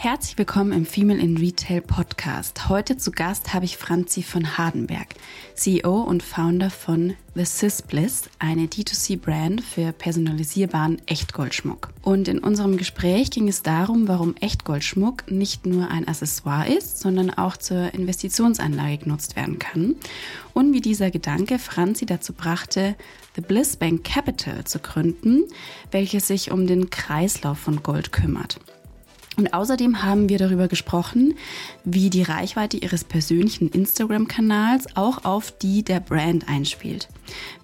Herzlich willkommen im Female in Retail Podcast. Heute zu Gast habe ich Franzi von Hardenberg, CEO und Founder von The Sis Bliss, eine D2C-Brand für personalisierbaren Echtgoldschmuck. Und in unserem Gespräch ging es darum, warum Echtgoldschmuck nicht nur ein Accessoire ist, sondern auch zur Investitionsanlage genutzt werden kann und wie dieser Gedanke Franzi dazu brachte, The Bliss Bank Capital zu gründen, welches sich um den Kreislauf von Gold kümmert. Und außerdem haben wir darüber gesprochen, wie die Reichweite ihres persönlichen Instagram-Kanals auch auf die der Brand einspielt,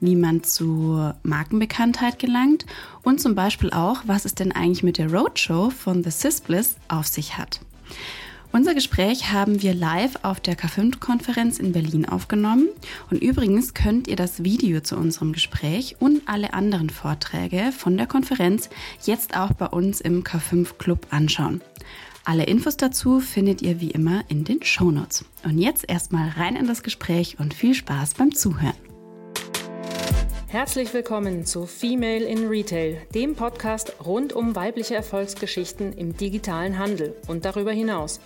wie man zur Markenbekanntheit gelangt und zum Beispiel auch, was es denn eigentlich mit der Roadshow von The Sisbliss auf sich hat. Unser Gespräch haben wir live auf der K5-Konferenz in Berlin aufgenommen. Und übrigens könnt ihr das Video zu unserem Gespräch und alle anderen Vorträge von der Konferenz jetzt auch bei uns im K5-Club anschauen. Alle Infos dazu findet ihr wie immer in den Shownotes. Und jetzt erstmal rein in das Gespräch und viel Spaß beim Zuhören. Herzlich willkommen zu Female in Retail, dem Podcast rund um weibliche Erfolgsgeschichten im digitalen Handel und darüber hinaus.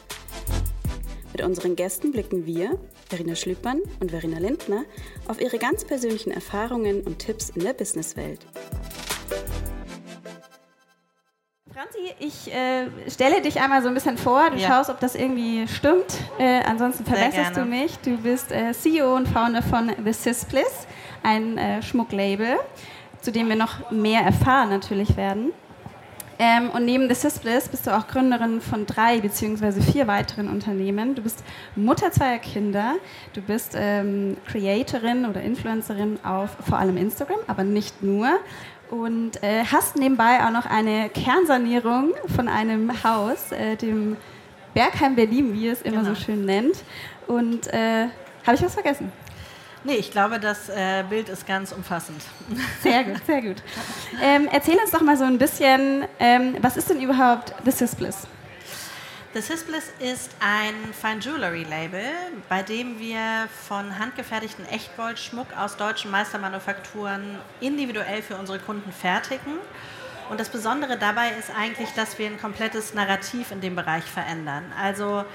Mit unseren Gästen blicken wir, Verena Schlüppern und Verena Lindner, auf ihre ganz persönlichen Erfahrungen und Tipps in der Businesswelt. Franzi, ich äh, stelle dich einmal so ein bisschen vor. Du ja. schaust, ob das irgendwie stimmt. Äh, ansonsten verbesserst du mich. Du bist äh, CEO und Founder von The Sispliss ein äh, Schmucklabel, zu dem wir noch mehr erfahren natürlich werden. Ähm, und neben The Sisbliss bist du auch Gründerin von drei beziehungsweise vier weiteren Unternehmen. Du bist Mutter zweier Kinder, du bist ähm, Creatorin oder Influencerin auf vor allem Instagram, aber nicht nur. Und äh, hast nebenbei auch noch eine Kernsanierung von einem Haus, äh, dem Bergheim Berlin, wie es immer genau. so schön nennt. Und äh, habe ich was vergessen? Nee, ich glaube, das äh, Bild ist ganz umfassend. Sehr gut, sehr gut. Ähm, erzähl uns doch mal so ein bisschen, ähm, was ist denn überhaupt The Sisbliss? The Sisbliss ist ein Fine Jewelry Label, bei dem wir von handgefertigten Echtgoldschmuck aus deutschen Meistermanufakturen individuell für unsere Kunden fertigen. Und das Besondere dabei ist eigentlich, dass wir ein komplettes Narrativ in dem Bereich verändern. Also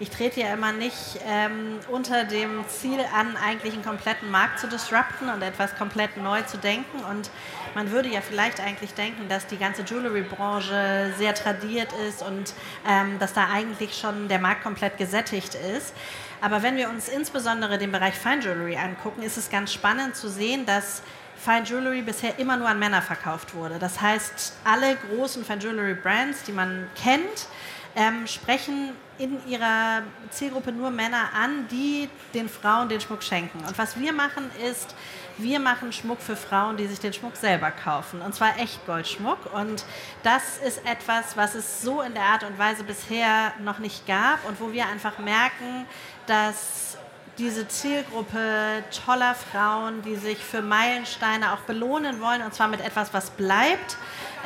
ich trete ja immer nicht ähm, unter dem Ziel an, eigentlich einen kompletten Markt zu disrupten und etwas komplett neu zu denken. Und man würde ja vielleicht eigentlich denken, dass die ganze Jewelry-Branche sehr tradiert ist und ähm, dass da eigentlich schon der Markt komplett gesättigt ist. Aber wenn wir uns insbesondere den Bereich Fine Jewelry angucken, ist es ganz spannend zu sehen, dass Fine Jewelry bisher immer nur an Männer verkauft wurde. Das heißt, alle großen Fine Jewelry Brands, die man kennt, ähm, sprechen in ihrer Zielgruppe nur Männer an, die den Frauen den Schmuck schenken. Und was wir machen ist, wir machen Schmuck für Frauen, die sich den Schmuck selber kaufen. Und zwar echt Goldschmuck. Und das ist etwas, was es so in der Art und Weise bisher noch nicht gab und wo wir einfach merken, dass diese Zielgruppe toller Frauen, die sich für Meilensteine auch belohnen wollen, und zwar mit etwas, was bleibt,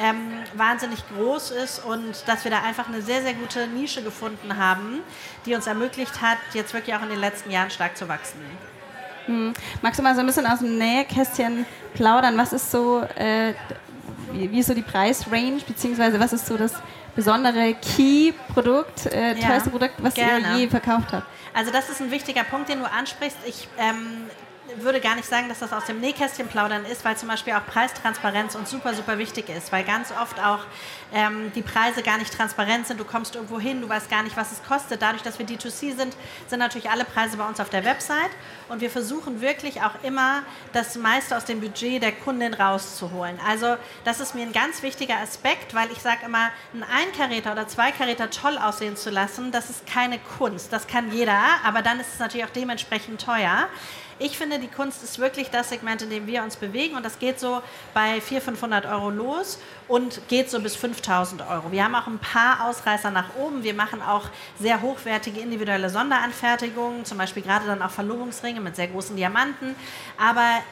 ähm, wahnsinnig groß ist und dass wir da einfach eine sehr, sehr gute Nische gefunden haben, die uns ermöglicht hat, jetzt wirklich auch in den letzten Jahren stark zu wachsen. Hm. Magst du mal so ein bisschen aus dem Nähkästchen plaudern? Was ist so, äh, wie, wie, ist so die Preisrange, beziehungsweise was ist so das besondere Key-Produkt, äh, ja, teuerste Produkt, was gerne. ihr je verkauft habt? Also das ist ein wichtiger Punkt, den du ansprichst. Ich ähm, würde gar nicht sagen, dass das aus dem Nähkästchen plaudern ist, weil zum Beispiel auch Preistransparenz uns super, super wichtig ist, weil ganz oft auch ähm, die Preise gar nicht transparent sind. Du kommst irgendwo hin, du weißt gar nicht, was es kostet. Dadurch, dass wir D2C sind, sind natürlich alle Preise bei uns auf der Website und wir versuchen wirklich auch immer, das meiste aus dem Budget der Kundin rauszuholen. Also das ist mir ein ganz wichtiger Aspekt, weil ich sage immer, ein Einkaräter oder Zweikaräter toll aussehen zu lassen, das ist keine Kunst. Das kann jeder, aber dann ist es natürlich auch dementsprechend teuer. Ich finde, die Kunst ist wirklich das Segment, in dem wir uns bewegen und das geht so bei 400, 500 Euro los und geht so bis 5000 Euro. Wir haben auch ein paar Ausreißer nach oben. Wir machen auch sehr hochwertige individuelle Sonderanfertigungen, zum Beispiel gerade dann auch Verlobungsringe mit sehr großen Diamanten. Aber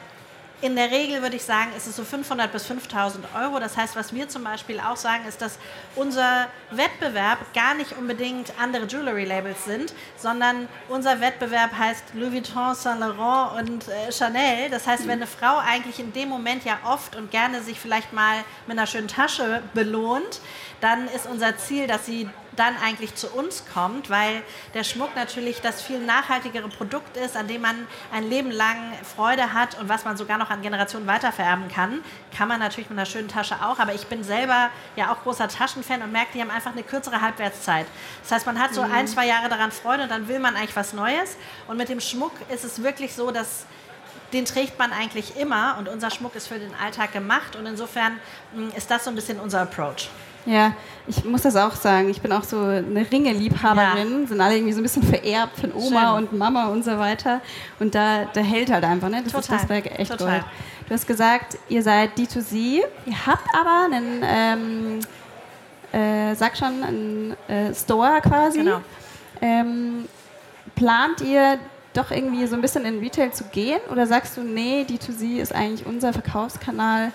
in der Regel würde ich sagen, ist es so 500 bis 5000 Euro. Das heißt, was wir zum Beispiel auch sagen, ist, dass unser Wettbewerb gar nicht unbedingt andere Jewelry-Labels sind, sondern unser Wettbewerb heißt Louis Vuitton, Saint Laurent und äh, Chanel. Das heißt, wenn eine Frau eigentlich in dem Moment ja oft und gerne sich vielleicht mal mit einer schönen Tasche belohnt, dann ist unser Ziel, dass sie dann eigentlich zu uns kommt, weil der Schmuck natürlich das viel nachhaltigere Produkt ist, an dem man ein Leben lang Freude hat und was man sogar noch an Generationen weitervererben kann. Kann man natürlich mit einer schönen Tasche auch, aber ich bin selber ja auch großer Taschenfan und merke, die haben einfach eine kürzere Halbwertszeit. Das heißt, man hat so mhm. ein, zwei Jahre daran Freude und dann will man eigentlich was Neues. Und mit dem Schmuck ist es wirklich so, dass den trägt man eigentlich immer und unser Schmuck ist für den Alltag gemacht und insofern mm, ist das so ein bisschen unser Approach. Ja, ich muss das auch sagen. Ich bin auch so eine Ringe-Liebhaberin. Ja. Sind alle irgendwie so ein bisschen vererbt von Oma Schön. und Mama und so weiter. Und da, da hält halt einfach, ne? Das Total. ist das Werk echt Total. Gold. Du hast gesagt, ihr seid D2C. Ihr habt aber einen, ähm, äh, sag schon, einen äh, Store quasi. Genau. Ähm, plant ihr doch irgendwie so ein bisschen in Retail zu gehen? Oder sagst du, nee, D2C ist eigentlich unser Verkaufskanal?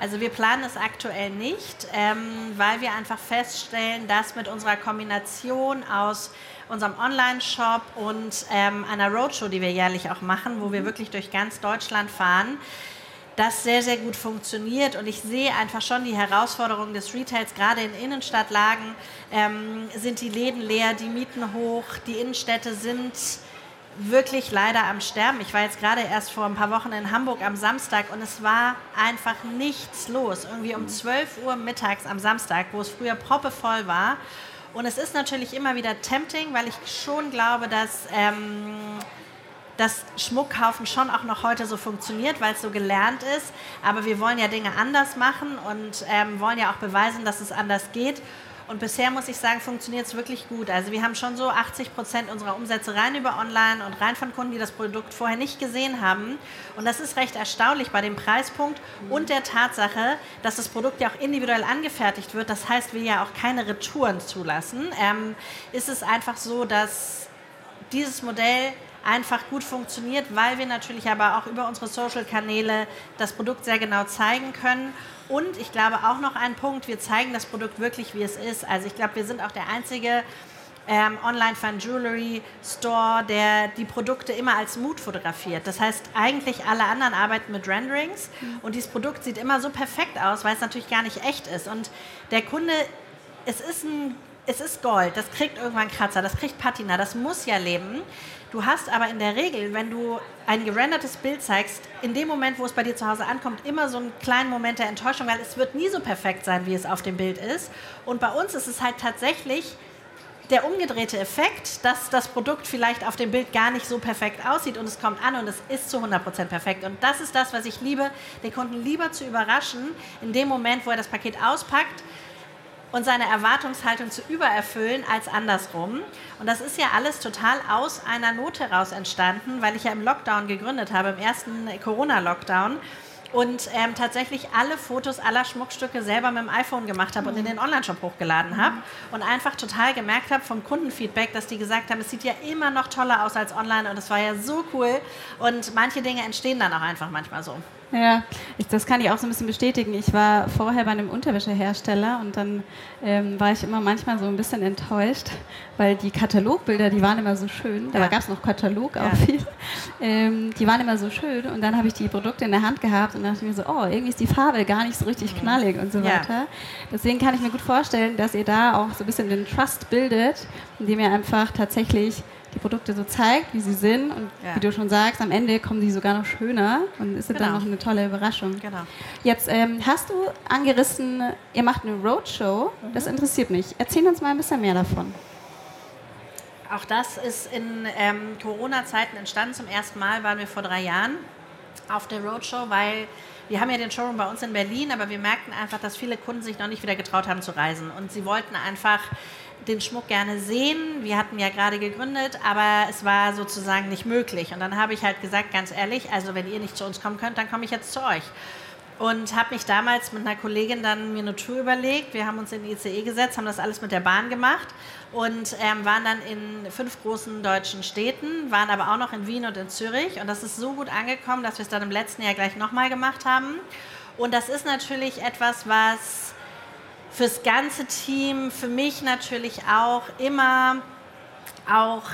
Also wir planen es aktuell nicht, ähm, weil wir einfach feststellen, dass mit unserer Kombination aus unserem Online-Shop und ähm, einer Roadshow, die wir jährlich auch machen, wo wir mhm. wirklich durch ganz Deutschland fahren, das sehr, sehr gut funktioniert. Und ich sehe einfach schon die Herausforderungen des Retails, gerade in Innenstadtlagen ähm, sind die Läden leer, die Mieten hoch, die Innenstädte sind wirklich leider am Sterben. Ich war jetzt gerade erst vor ein paar Wochen in Hamburg am Samstag und es war einfach nichts los. Irgendwie um 12 Uhr mittags am Samstag, wo es früher proppevoll war. Und es ist natürlich immer wieder tempting, weil ich schon glaube, dass ähm, das Schmuckkaufen schon auch noch heute so funktioniert, weil es so gelernt ist. Aber wir wollen ja Dinge anders machen und ähm, wollen ja auch beweisen, dass es anders geht. Und bisher muss ich sagen, funktioniert es wirklich gut. Also wir haben schon so 80 Prozent unserer Umsätze rein über Online und rein von Kunden, die das Produkt vorher nicht gesehen haben. Und das ist recht erstaunlich bei dem Preispunkt und der Tatsache, dass das Produkt ja auch individuell angefertigt wird. Das heißt, wir ja auch keine Retouren zulassen. Ähm, ist es einfach so, dass dieses Modell einfach gut funktioniert, weil wir natürlich aber auch über unsere Social-Kanäle das Produkt sehr genau zeigen können. Und ich glaube auch noch ein Punkt, wir zeigen das Produkt wirklich, wie es ist. Also ich glaube, wir sind auch der einzige ähm, Online-Fan-Jewelry-Store, der die Produkte immer als Mood fotografiert. Das heißt, eigentlich alle anderen arbeiten mit Renderings mhm. und dieses Produkt sieht immer so perfekt aus, weil es natürlich gar nicht echt ist. Und der Kunde, es ist ein es ist Gold, das kriegt irgendwann Kratzer, das kriegt Patina, das muss ja leben. Du hast aber in der Regel, wenn du ein gerendertes Bild zeigst, in dem Moment, wo es bei dir zu Hause ankommt, immer so einen kleinen Moment der Enttäuschung, weil es wird nie so perfekt sein, wie es auf dem Bild ist. Und bei uns ist es halt tatsächlich der umgedrehte Effekt, dass das Produkt vielleicht auf dem Bild gar nicht so perfekt aussieht und es kommt an und es ist zu 100% perfekt. Und das ist das, was ich liebe, den Kunden lieber zu überraschen, in dem Moment, wo er das Paket auspackt, und seine Erwartungshaltung zu übererfüllen als andersrum. Und das ist ja alles total aus einer Not heraus entstanden, weil ich ja im Lockdown gegründet habe, im ersten Corona-Lockdown und ähm, tatsächlich alle Fotos aller Schmuckstücke selber mit dem iPhone gemacht habe mhm. und in den Online-Shop hochgeladen habe mhm. und einfach total gemerkt habe vom Kundenfeedback, dass die gesagt haben, es sieht ja immer noch toller aus als online und es war ja so cool und manche Dinge entstehen dann auch einfach manchmal so. Ja, ich, das kann ich auch so ein bisschen bestätigen. Ich war vorher bei einem Unterwäschehersteller und dann ähm, war ich immer manchmal so ein bisschen enttäuscht, weil die Katalogbilder, die waren immer so schön. Da ja. gab es noch Katalog auch ja. viel. Ähm, die waren immer so schön und dann habe ich die Produkte in der Hand gehabt und dachte mir so, oh, irgendwie ist die Farbe gar nicht so richtig mhm. knallig und so weiter. Ja. Deswegen kann ich mir gut vorstellen, dass ihr da auch so ein bisschen den Trust bildet, indem ihr einfach tatsächlich die Produkte so zeigt, wie sie sind. Und ja. wie du schon sagst, am Ende kommen sie sogar noch schöner und ist genau. dann noch eine tolle Überraschung. Genau. Jetzt ähm, hast du angerissen, ihr macht eine Roadshow. Mhm. Das interessiert mich. Erzähl uns mal ein bisschen mehr davon. Auch das ist in ähm, Corona-Zeiten entstanden. Zum ersten Mal waren wir vor drei Jahren auf der Roadshow, weil wir haben ja den Showroom bei uns in Berlin, aber wir merkten einfach, dass viele Kunden sich noch nicht wieder getraut haben zu reisen. Und sie wollten einfach den Schmuck gerne sehen. Wir hatten ja gerade gegründet, aber es war sozusagen nicht möglich. Und dann habe ich halt gesagt, ganz ehrlich, also wenn ihr nicht zu uns kommen könnt, dann komme ich jetzt zu euch. Und habe mich damals mit einer Kollegin dann mir eine Tour überlegt. Wir haben uns in die ICE gesetzt, haben das alles mit der Bahn gemacht und ähm, waren dann in fünf großen deutschen Städten, waren aber auch noch in Wien und in Zürich. Und das ist so gut angekommen, dass wir es dann im letzten Jahr gleich nochmal gemacht haben. Und das ist natürlich etwas, was fürs ganze Team, für mich natürlich auch immer auch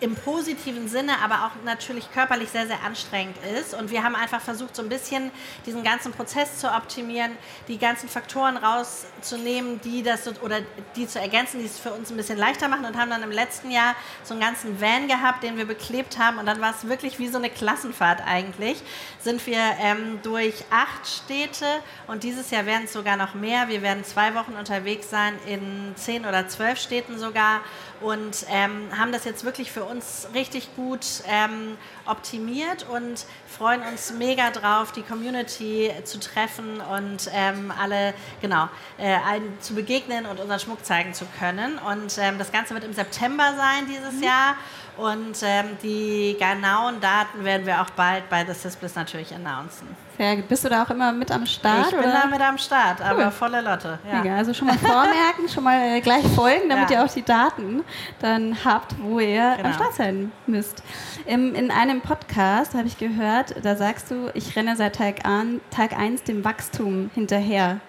im positiven Sinne, aber auch natürlich körperlich sehr, sehr anstrengend ist. Und wir haben einfach versucht, so ein bisschen diesen ganzen Prozess zu optimieren, die ganzen Faktoren rauszunehmen, die das oder die zu ergänzen, die es für uns ein bisschen leichter machen und haben dann im letzten Jahr so einen ganzen Van gehabt, den wir beklebt haben. Und dann war es wirklich wie so eine Klassenfahrt eigentlich. Sind wir ähm, durch acht Städte und dieses Jahr werden es sogar noch mehr. Wir werden zwei Wochen unterwegs sein in zehn oder zwölf Städten sogar und ähm, haben das jetzt wirklich für uns richtig gut ähm, optimiert und freuen uns mega drauf, die Community zu treffen und ähm, alle genau äh, allen zu begegnen und unseren Schmuck zeigen zu können. Und ähm, das Ganze wird im September sein dieses mhm. Jahr und ähm, die genauen Daten werden wir auch bald bei The Sisbliss natürlich announcen. Sehr Bist du da auch immer mit am Start? Ich bin oder? da mit am Start, aber cool. volle Lotte. Ja. Mega. Also schon mal vormerken, schon mal äh, gleich folgen, damit ja. ihr auch die Daten dann habt, wo ihr genau. am Start sein müsst. Im, in einem Podcast habe ich gehört, da sagst du, ich renne seit Tag, an, Tag 1 dem Wachstum hinterher.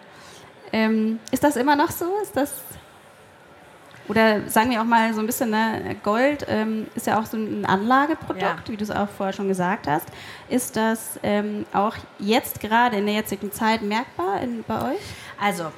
Ähm, ist das immer noch so? Ist das oder sagen wir auch mal so ein bisschen, ne, Gold ähm, ist ja auch so ein Anlageprodukt, ja. wie du es auch vorher schon gesagt hast. Ist das ähm, auch jetzt gerade in der jetzigen Zeit merkbar in, bei euch? Also,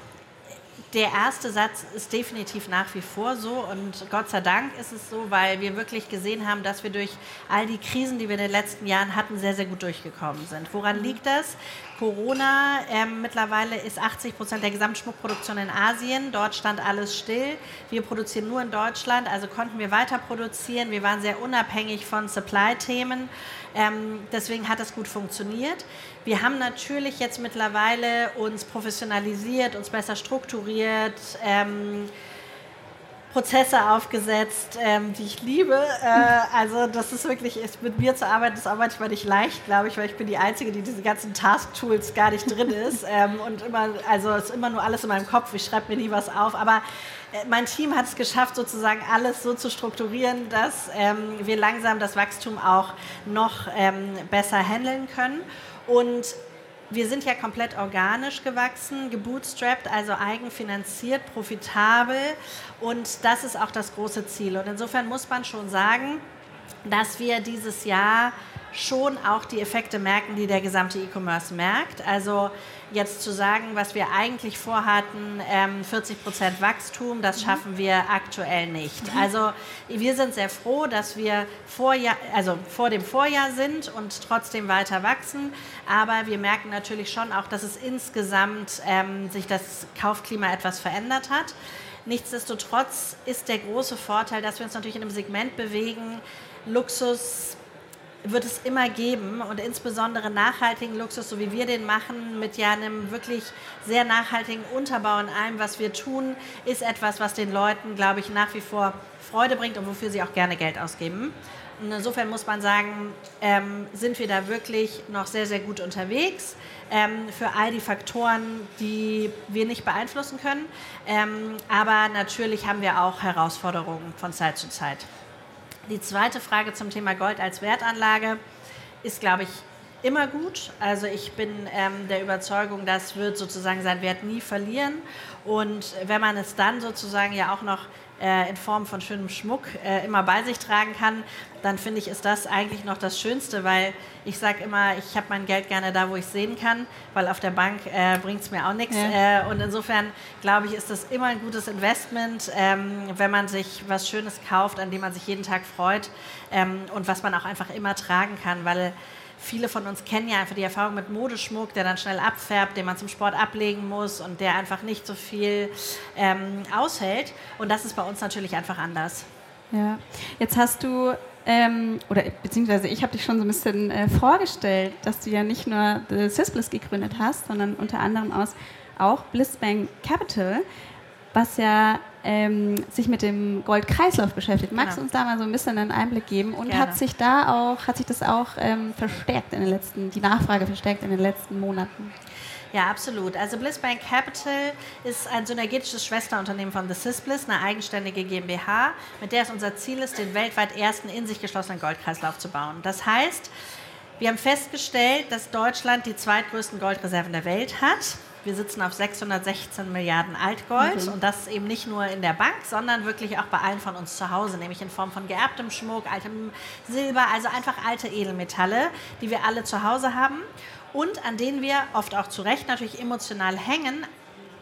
der erste Satz ist definitiv nach wie vor so und Gott sei Dank ist es so, weil wir wirklich gesehen haben, dass wir durch all die Krisen, die wir in den letzten Jahren hatten, sehr, sehr gut durchgekommen sind. Woran mhm. liegt das? Corona, ähm, mittlerweile ist 80 Prozent der Gesamtschmuckproduktion in Asien. Dort stand alles still. Wir produzieren nur in Deutschland, also konnten wir weiter produzieren. Wir waren sehr unabhängig von Supply-Themen. Ähm, deswegen hat es gut funktioniert. Wir haben natürlich jetzt mittlerweile uns professionalisiert, uns besser strukturiert. Ähm, Prozesse aufgesetzt, ähm, die ich liebe. Äh, also das ist wirklich, ist, mit mir zu arbeiten ist auch manchmal nicht leicht, glaube ich, weil ich bin die Einzige, die diese ganzen Task-Tools gar nicht drin ist. Ähm, und immer, also es ist immer nur alles in meinem Kopf, ich schreibe mir nie was auf. Aber äh, mein Team hat es geschafft, sozusagen alles so zu strukturieren, dass ähm, wir langsam das Wachstum auch noch ähm, besser handeln können. Und wir sind ja komplett organisch gewachsen, gebootstrapped, also eigenfinanziert, profitabel und das ist auch das große Ziel. Und insofern muss man schon sagen, dass wir dieses Jahr schon auch die Effekte merken, die der gesamte E-Commerce merkt. Also jetzt zu sagen, was wir eigentlich vorhatten, ähm, 40 Prozent Wachstum, das mhm. schaffen wir aktuell nicht. Mhm. Also wir sind sehr froh, dass wir Vorjahr, also vor dem Vorjahr sind und trotzdem weiter wachsen. Aber wir merken natürlich schon auch, dass es insgesamt ähm, sich das Kaufklima etwas verändert hat. Nichtsdestotrotz ist der große Vorteil, dass wir uns natürlich in einem Segment bewegen, Luxus, wird es immer geben und insbesondere nachhaltigen Luxus, so wie wir den machen, mit ja einem wirklich sehr nachhaltigen Unterbau in allem, was wir tun, ist etwas, was den Leuten, glaube ich, nach wie vor Freude bringt und wofür sie auch gerne Geld ausgeben. Und insofern muss man sagen, ähm, sind wir da wirklich noch sehr, sehr gut unterwegs ähm, für all die Faktoren, die wir nicht beeinflussen können. Ähm, aber natürlich haben wir auch Herausforderungen von Zeit zu Zeit. Die zweite Frage zum Thema Gold als Wertanlage ist, glaube ich, immer gut. Also ich bin ähm, der Überzeugung, das wird sozusagen seinen Wert nie verlieren. Und wenn man es dann sozusagen ja auch noch äh, in Form von schönem Schmuck äh, immer bei sich tragen kann, dann finde ich, ist das eigentlich noch das Schönste, weil ich sage immer, ich habe mein Geld gerne da, wo ich es sehen kann, weil auf der Bank äh, bringt es mir auch nichts. Ja. Äh, und insofern glaube ich, ist das immer ein gutes Investment, ähm, wenn man sich was Schönes kauft, an dem man sich jeden Tag freut ähm, und was man auch einfach immer tragen kann, weil viele von uns kennen ja einfach die Erfahrung mit Modeschmuck, der dann schnell abfärbt, den man zum Sport ablegen muss und der einfach nicht so viel ähm, aushält. Und das ist bei uns natürlich einfach anders. Ja, jetzt hast du ähm, oder beziehungsweise ich habe dich schon so ein bisschen äh, vorgestellt, dass du ja nicht nur The Sysbliss gegründet hast, sondern unter anderem aus auch Blissbank Capital, was ja ähm, sich mit dem Goldkreislauf beschäftigt. Magst du genau. uns da mal so ein bisschen einen Einblick geben? Und Gerne. hat sich da auch, hat sich das auch ähm, verstärkt in den letzten, die Nachfrage verstärkt in den letzten Monaten? Ja, absolut. Also Blissbank Capital ist ein synergetisches Schwesterunternehmen von The Sysbliss, eine eigenständige GmbH, mit der es unser Ziel ist, den weltweit ersten in sich geschlossenen Goldkreislauf zu bauen. Das heißt, wir haben festgestellt, dass Deutschland die zweitgrößten Goldreserven der Welt hat wir sitzen auf 616 Milliarden Altgold okay. und das eben nicht nur in der Bank, sondern wirklich auch bei allen von uns zu Hause, nämlich in Form von geerbtem Schmuck, altem Silber, also einfach alte Edelmetalle, die wir alle zu Hause haben und an denen wir oft auch zu Recht natürlich emotional hängen,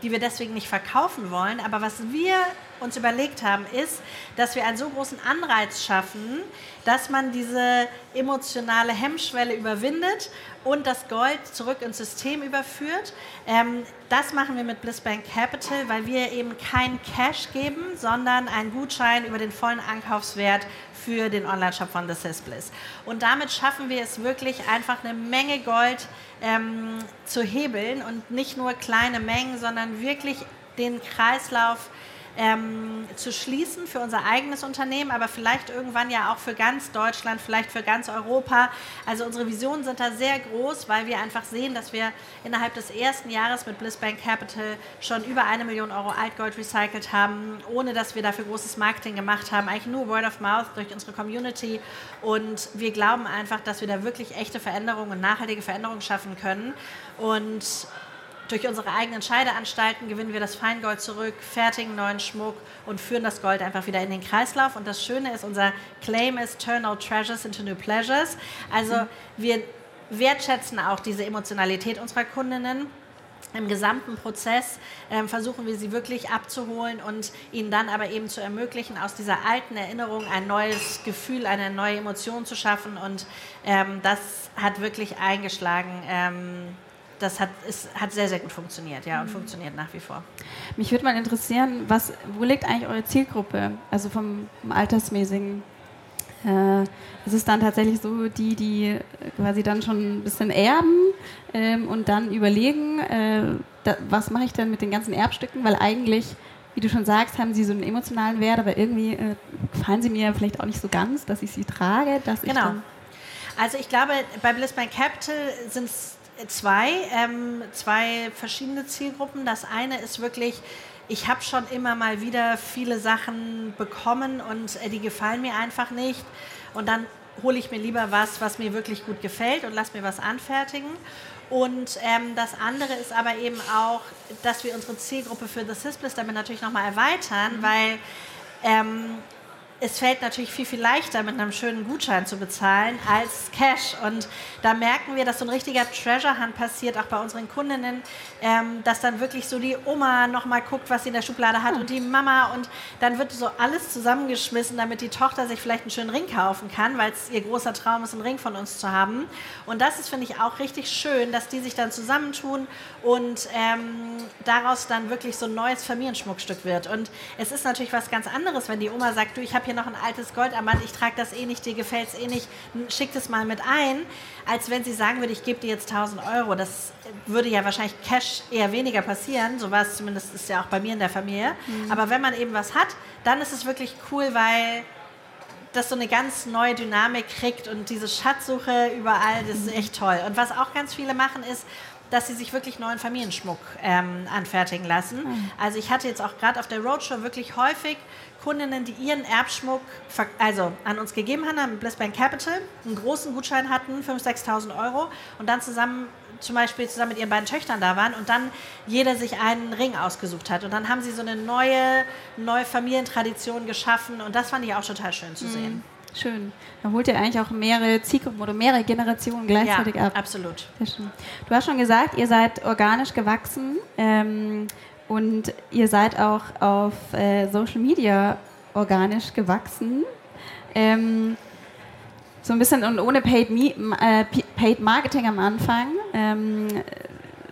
die wir deswegen nicht verkaufen wollen. Aber was wir uns überlegt haben, ist, dass wir einen so großen Anreiz schaffen, dass man diese emotionale Hemmschwelle überwindet und das Gold zurück ins System überführt. Ähm, das machen wir mit Blissbank Capital, weil wir eben kein Cash geben, sondern einen Gutschein über den vollen Ankaufswert für den Online-Shop von The Sisbliss. Und damit schaffen wir es wirklich einfach eine Menge Gold ähm, zu hebeln und nicht nur kleine Mengen, sondern wirklich den Kreislauf ähm, zu schließen für unser eigenes Unternehmen, aber vielleicht irgendwann ja auch für ganz Deutschland, vielleicht für ganz Europa. Also unsere Visionen sind da sehr groß, weil wir einfach sehen, dass wir innerhalb des ersten Jahres mit Blissbank Capital schon über eine Million Euro Altgold recycelt haben, ohne dass wir dafür großes Marketing gemacht haben. Eigentlich nur Word of Mouth durch unsere Community. Und wir glauben einfach, dass wir da wirklich echte Veränderungen und nachhaltige Veränderungen schaffen können. Und durch unsere eigenen Scheideanstalten gewinnen wir das Feingold zurück, fertigen neuen Schmuck und führen das Gold einfach wieder in den Kreislauf. Und das Schöne ist, unser Claim ist Turn Old Treasures into New Pleasures. Also wir wertschätzen auch diese Emotionalität unserer Kundinnen. Im gesamten Prozess ähm, versuchen wir sie wirklich abzuholen und ihnen dann aber eben zu ermöglichen, aus dieser alten Erinnerung ein neues Gefühl, eine neue Emotion zu schaffen. Und ähm, das hat wirklich eingeschlagen. Ähm, das hat, ist, hat sehr, sehr gut funktioniert, ja, und mhm. funktioniert nach wie vor. Mich würde mal interessieren, was, wo liegt eigentlich eure Zielgruppe? Also vom, vom Altersmäßigen. Äh, ist es dann tatsächlich so, die, die quasi dann schon ein bisschen erben ähm, und dann überlegen, äh, da, was mache ich denn mit den ganzen Erbstücken? Weil eigentlich, wie du schon sagst, haben sie so einen emotionalen Wert, aber irgendwie äh, gefallen sie mir vielleicht auch nicht so ganz, dass ich sie trage. Dass genau. Ich also ich glaube, bei Bliss by Capital sind es zwei, ähm, zwei verschiedene Zielgruppen. Das eine ist wirklich, ich habe schon immer mal wieder viele Sachen bekommen und äh, die gefallen mir einfach nicht. Und dann hole ich mir lieber was, was mir wirklich gut gefällt und lass mir was anfertigen. Und ähm, das andere ist aber eben auch, dass wir unsere Zielgruppe für The Sysbliss damit natürlich nochmal erweitern, mhm. weil ähm, es fällt natürlich viel, viel leichter, mit einem schönen Gutschein zu bezahlen als Cash. Und da merken wir, dass so ein richtiger Treasure Hunt passiert, auch bei unseren Kundinnen, ähm, dass dann wirklich so die Oma nochmal guckt, was sie in der Schublade hat und die Mama. Und dann wird so alles zusammengeschmissen, damit die Tochter sich vielleicht einen schönen Ring kaufen kann, weil es ihr großer Traum ist, einen Ring von uns zu haben. Und das ist, finde ich, auch richtig schön, dass die sich dann zusammentun und ähm, daraus dann wirklich so ein neues Familienschmuckstück wird. Und es ist natürlich was ganz anderes, wenn die Oma sagt, du, ich habe hier hier noch ein altes Goldarmband, ich trage das eh nicht, dir gefällt es eh nicht, schick das mal mit ein, als wenn sie sagen würde, ich gebe dir jetzt 1000 Euro. Das würde ja wahrscheinlich Cash eher weniger passieren, so war es zumindest, ist ja auch bei mir in der Familie. Mhm. Aber wenn man eben was hat, dann ist es wirklich cool, weil das so eine ganz neue Dynamik kriegt und diese Schatzsuche überall, das ist mhm. echt toll. Und was auch ganz viele machen, ist, dass sie sich wirklich neuen Familienschmuck ähm, anfertigen lassen. Mhm. Also ich hatte jetzt auch gerade auf der Roadshow wirklich häufig Kundinnen, die ihren Erbschmuck also an uns gegeben haben, am Blissbank Capital, einen großen Gutschein hatten, 5.000, 6.000 Euro und dann zusammen zum Beispiel zusammen mit ihren beiden Töchtern da waren und dann jeder sich einen Ring ausgesucht hat. Und dann haben sie so eine neue, neue Familientradition geschaffen und das fand ich auch total schön zu mhm. sehen. Schön. Da holt ihr eigentlich auch mehrere Zielgruppen oder mehrere Generationen gleichzeitig ja, ab. Absolut. Du hast schon gesagt, ihr seid organisch gewachsen. Ähm, und ihr seid auch auf äh, Social Media organisch gewachsen. Ähm, so ein bisschen und ohne Paid, äh, Paid Marketing am Anfang. Ähm,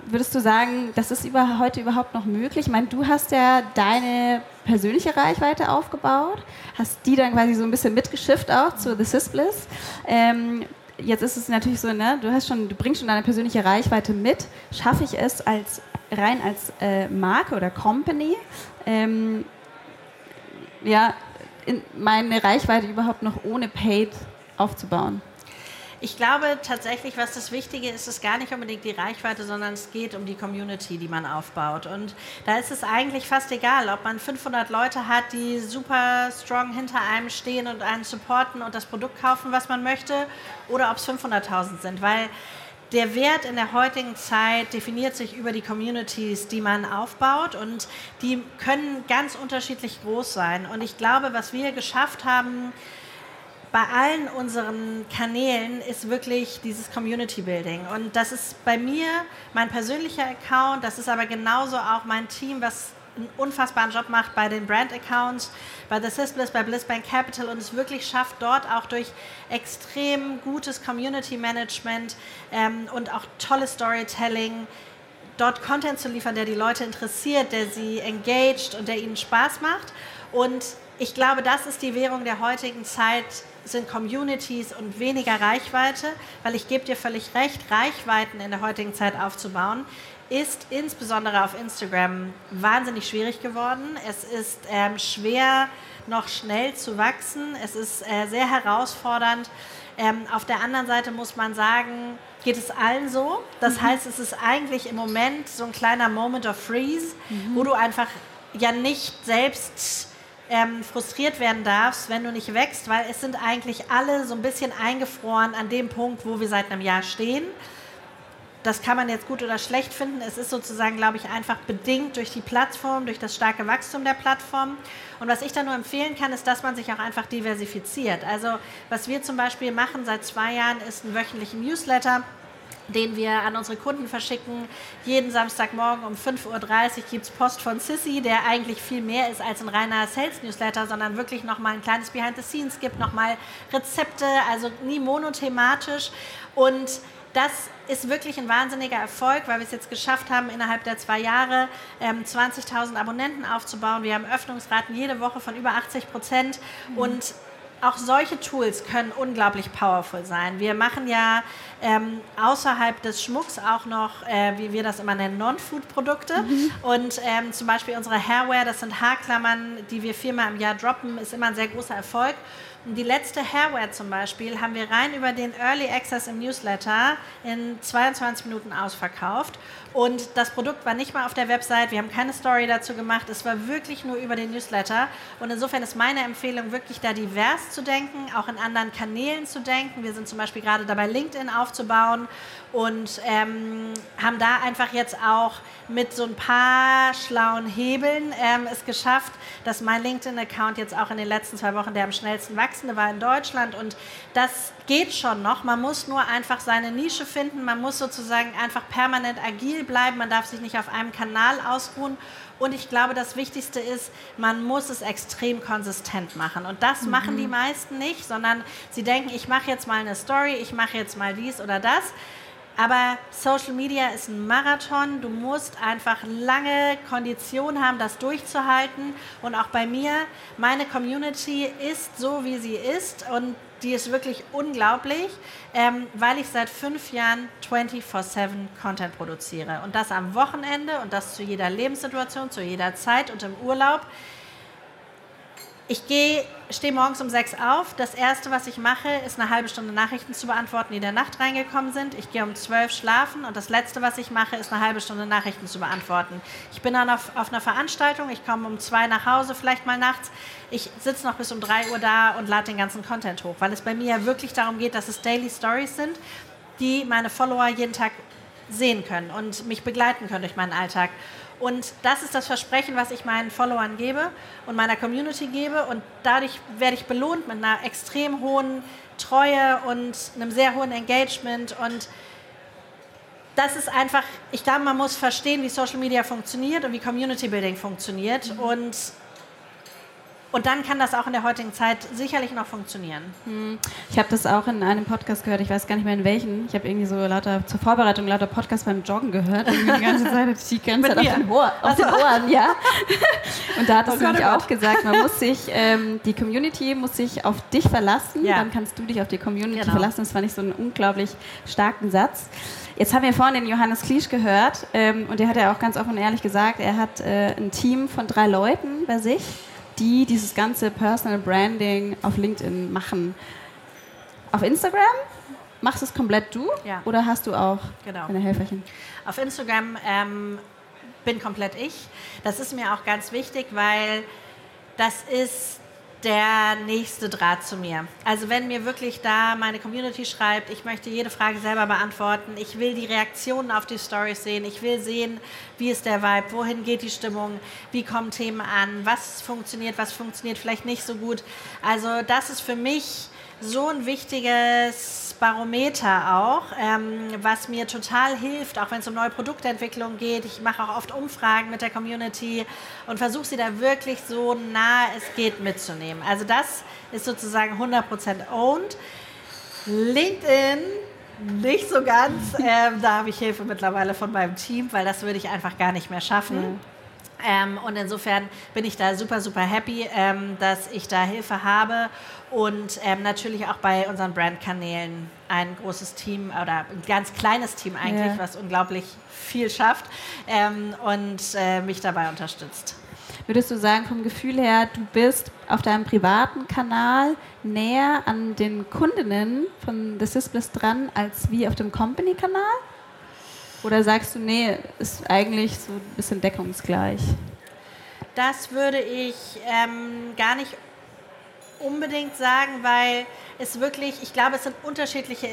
würdest du sagen, das ist über, heute überhaupt noch möglich? Ich meine, du hast ja deine persönliche Reichweite aufgebaut, hast die dann quasi so ein bisschen mitgeschifft auch zu The Sysbliss. Ähm, jetzt ist es natürlich so, ne, du hast schon, du bringst schon deine persönliche Reichweite mit. Schaffe ich es als rein als äh, Marke oder Company, ähm, ja, meine Reichweite überhaupt noch ohne Paid aufzubauen? Ich glaube tatsächlich, was das Wichtige ist, ist gar nicht unbedingt die Reichweite, sondern es geht um die Community, die man aufbaut. Und da ist es eigentlich fast egal, ob man 500 Leute hat, die super strong hinter einem stehen und einen supporten und das Produkt kaufen, was man möchte, oder ob es 500.000 sind, weil der Wert in der heutigen Zeit definiert sich über die Communities, die man aufbaut und die können ganz unterschiedlich groß sein. Und ich glaube, was wir geschafft haben, bei allen unseren Kanälen ist wirklich dieses Community Building. Und das ist bei mir mein persönlicher Account, das ist aber genauso auch mein Team, was einen unfassbaren Job macht bei den Brand-Accounts, bei The Sysbliss, bei Blissbank Capital und es wirklich schafft, dort auch durch extrem gutes Community-Management ähm, und auch tolles Storytelling dort Content zu liefern, der die Leute interessiert, der sie engaged und der ihnen Spaß macht. Und ich glaube, das ist die Währung der heutigen Zeit, sind Communities und weniger Reichweite, weil ich gebe dir völlig recht, Reichweiten in der heutigen Zeit aufzubauen, ist insbesondere auf Instagram wahnsinnig schwierig geworden. Es ist ähm, schwer, noch schnell zu wachsen. Es ist äh, sehr herausfordernd. Ähm, auf der anderen Seite muss man sagen, geht es allen so. Das mhm. heißt, es ist eigentlich im Moment so ein kleiner Moment of Freeze, mhm. wo du einfach ja nicht selbst ähm, frustriert werden darfst, wenn du nicht wächst, weil es sind eigentlich alle so ein bisschen eingefroren an dem Punkt, wo wir seit einem Jahr stehen das kann man jetzt gut oder schlecht finden. Es ist sozusagen, glaube ich, einfach bedingt durch die Plattform, durch das starke Wachstum der Plattform. Und was ich da nur empfehlen kann, ist, dass man sich auch einfach diversifiziert. Also was wir zum Beispiel machen seit zwei Jahren, ist einen wöchentlichen Newsletter den wir an unsere Kunden verschicken. Jeden Samstagmorgen um 5.30 Uhr gibt es Post von Sissy, der eigentlich viel mehr ist als ein reiner Sales-Newsletter, sondern wirklich nochmal ein kleines Behind the Scenes gibt, nochmal Rezepte, also nie monothematisch. Und das ist wirklich ein wahnsinniger Erfolg, weil wir es jetzt geschafft haben, innerhalb der zwei Jahre ähm, 20.000 Abonnenten aufzubauen. Wir haben Öffnungsraten jede Woche von über 80 Prozent mhm. und auch solche Tools können unglaublich powerful sein. Wir machen ja ähm, außerhalb des Schmucks auch noch, äh, wie wir das immer nennen, Non-Food-Produkte. Mhm. Und ähm, zum Beispiel unsere Hairwear, das sind Haarklammern, die wir viermal im Jahr droppen, ist immer ein sehr großer Erfolg. Und die letzte Hairwear zum Beispiel haben wir rein über den Early Access im Newsletter in 22 Minuten ausverkauft. Und das Produkt war nicht mal auf der Website, wir haben keine Story dazu gemacht, es war wirklich nur über den Newsletter. Und insofern ist meine Empfehlung, wirklich da divers zu denken, auch in anderen Kanälen zu denken. Wir sind zum Beispiel gerade dabei, LinkedIn aufzubauen und ähm, haben da einfach jetzt auch mit so ein paar schlauen Hebeln ähm, es geschafft, dass mein LinkedIn-Account jetzt auch in den letzten zwei Wochen der am schnellsten wachsende war in Deutschland. Und das geht schon noch. Man muss nur einfach seine Nische finden. Man muss sozusagen einfach permanent agil bleiben. Man darf sich nicht auf einem Kanal ausruhen. Und ich glaube, das Wichtigste ist, man muss es extrem konsistent machen. Und das mhm. machen die meisten nicht, sondern sie denken, ich mache jetzt mal eine Story, ich mache jetzt mal dies oder das. Aber Social Media ist ein Marathon. Du musst einfach lange Kondition haben, das durchzuhalten. Und auch bei mir, meine Community ist so, wie sie ist. Und die ist wirklich unglaublich, ähm, weil ich seit fünf Jahren 24-7 Content produziere. Und das am Wochenende und das zu jeder Lebenssituation, zu jeder Zeit und im Urlaub. Ich stehe morgens um sechs auf. Das erste, was ich mache, ist eine halbe Stunde Nachrichten zu beantworten, die in der Nacht reingekommen sind. Ich gehe um zwölf schlafen und das letzte, was ich mache, ist eine halbe Stunde Nachrichten zu beantworten. Ich bin dann auf, auf einer Veranstaltung. Ich komme um zwei nach Hause, vielleicht mal nachts. Ich sitze noch bis um drei Uhr da und lade den ganzen Content hoch, weil es bei mir ja wirklich darum geht, dass es Daily Stories sind, die meine Follower jeden Tag sehen können und mich begleiten können durch meinen Alltag. Und das ist das Versprechen, was ich meinen Followern gebe und meiner Community gebe. Und dadurch werde ich belohnt mit einer extrem hohen Treue und einem sehr hohen Engagement. Und das ist einfach, ich glaube, man muss verstehen, wie Social Media funktioniert und wie Community Building funktioniert. Mhm. Und und dann kann das auch in der heutigen Zeit sicherlich noch funktionieren. Hm. Ich habe das auch in einem Podcast gehört, ich weiß gar nicht mehr in welchen. Ich habe irgendwie so lauter zur Vorbereitung lauter Podcasts beim Joggen gehört. Und die ganze Zeit, die ganze Zeit auf, den, Ohr, auf den, Ohren, ja. Und da hat es oh nämlich oh auch gesagt, man muss sich, ähm, die Community muss sich auf dich verlassen, ja. dann kannst du dich auf die Community genau. verlassen. Das fand ich so einen unglaublich starken Satz. Jetzt haben wir vorhin den Johannes Kliesch gehört ähm, und der hat ja auch ganz offen und ehrlich gesagt, er hat äh, ein Team von drei Leuten bei sich die dieses ganze Personal Branding auf LinkedIn machen. Auf Instagram machst du es komplett du ja. oder hast du auch genau. eine Helferchen? Auf Instagram ähm, bin komplett ich. Das ist mir auch ganz wichtig, weil das ist der nächste Draht zu mir. Also wenn mir wirklich da meine Community schreibt, ich möchte jede Frage selber beantworten, ich will die Reaktionen auf die Stories sehen, ich will sehen, wie ist der Vibe, wohin geht die Stimmung, wie kommen Themen an, was funktioniert, was funktioniert vielleicht nicht so gut. Also das ist für mich so ein wichtiges Barometer auch, ähm, was mir total hilft, auch wenn es um neue Produktentwicklung geht. Ich mache auch oft Umfragen mit der Community und versuche sie da wirklich so nah es geht mitzunehmen. Also das ist sozusagen 100% owned. LinkedIn nicht so ganz. Ähm, da habe ich Hilfe mittlerweile von meinem Team, weil das würde ich einfach gar nicht mehr schaffen. Mhm. Ähm, und insofern bin ich da super, super happy, ähm, dass ich da Hilfe habe und ähm, natürlich auch bei unseren Brandkanälen ein großes Team oder ein ganz kleines Team eigentlich, ja. was unglaublich viel schafft ähm, und äh, mich dabei unterstützt. Würdest du sagen, vom Gefühl her, du bist auf deinem privaten Kanal näher an den Kundinnen von The Sisbliss dran als wie auf dem Company-Kanal? Oder sagst du, nee, ist eigentlich so ein bisschen deckungsgleich? Das würde ich ähm, gar nicht unbedingt sagen, weil es wirklich, ich glaube, es sind unterschiedliche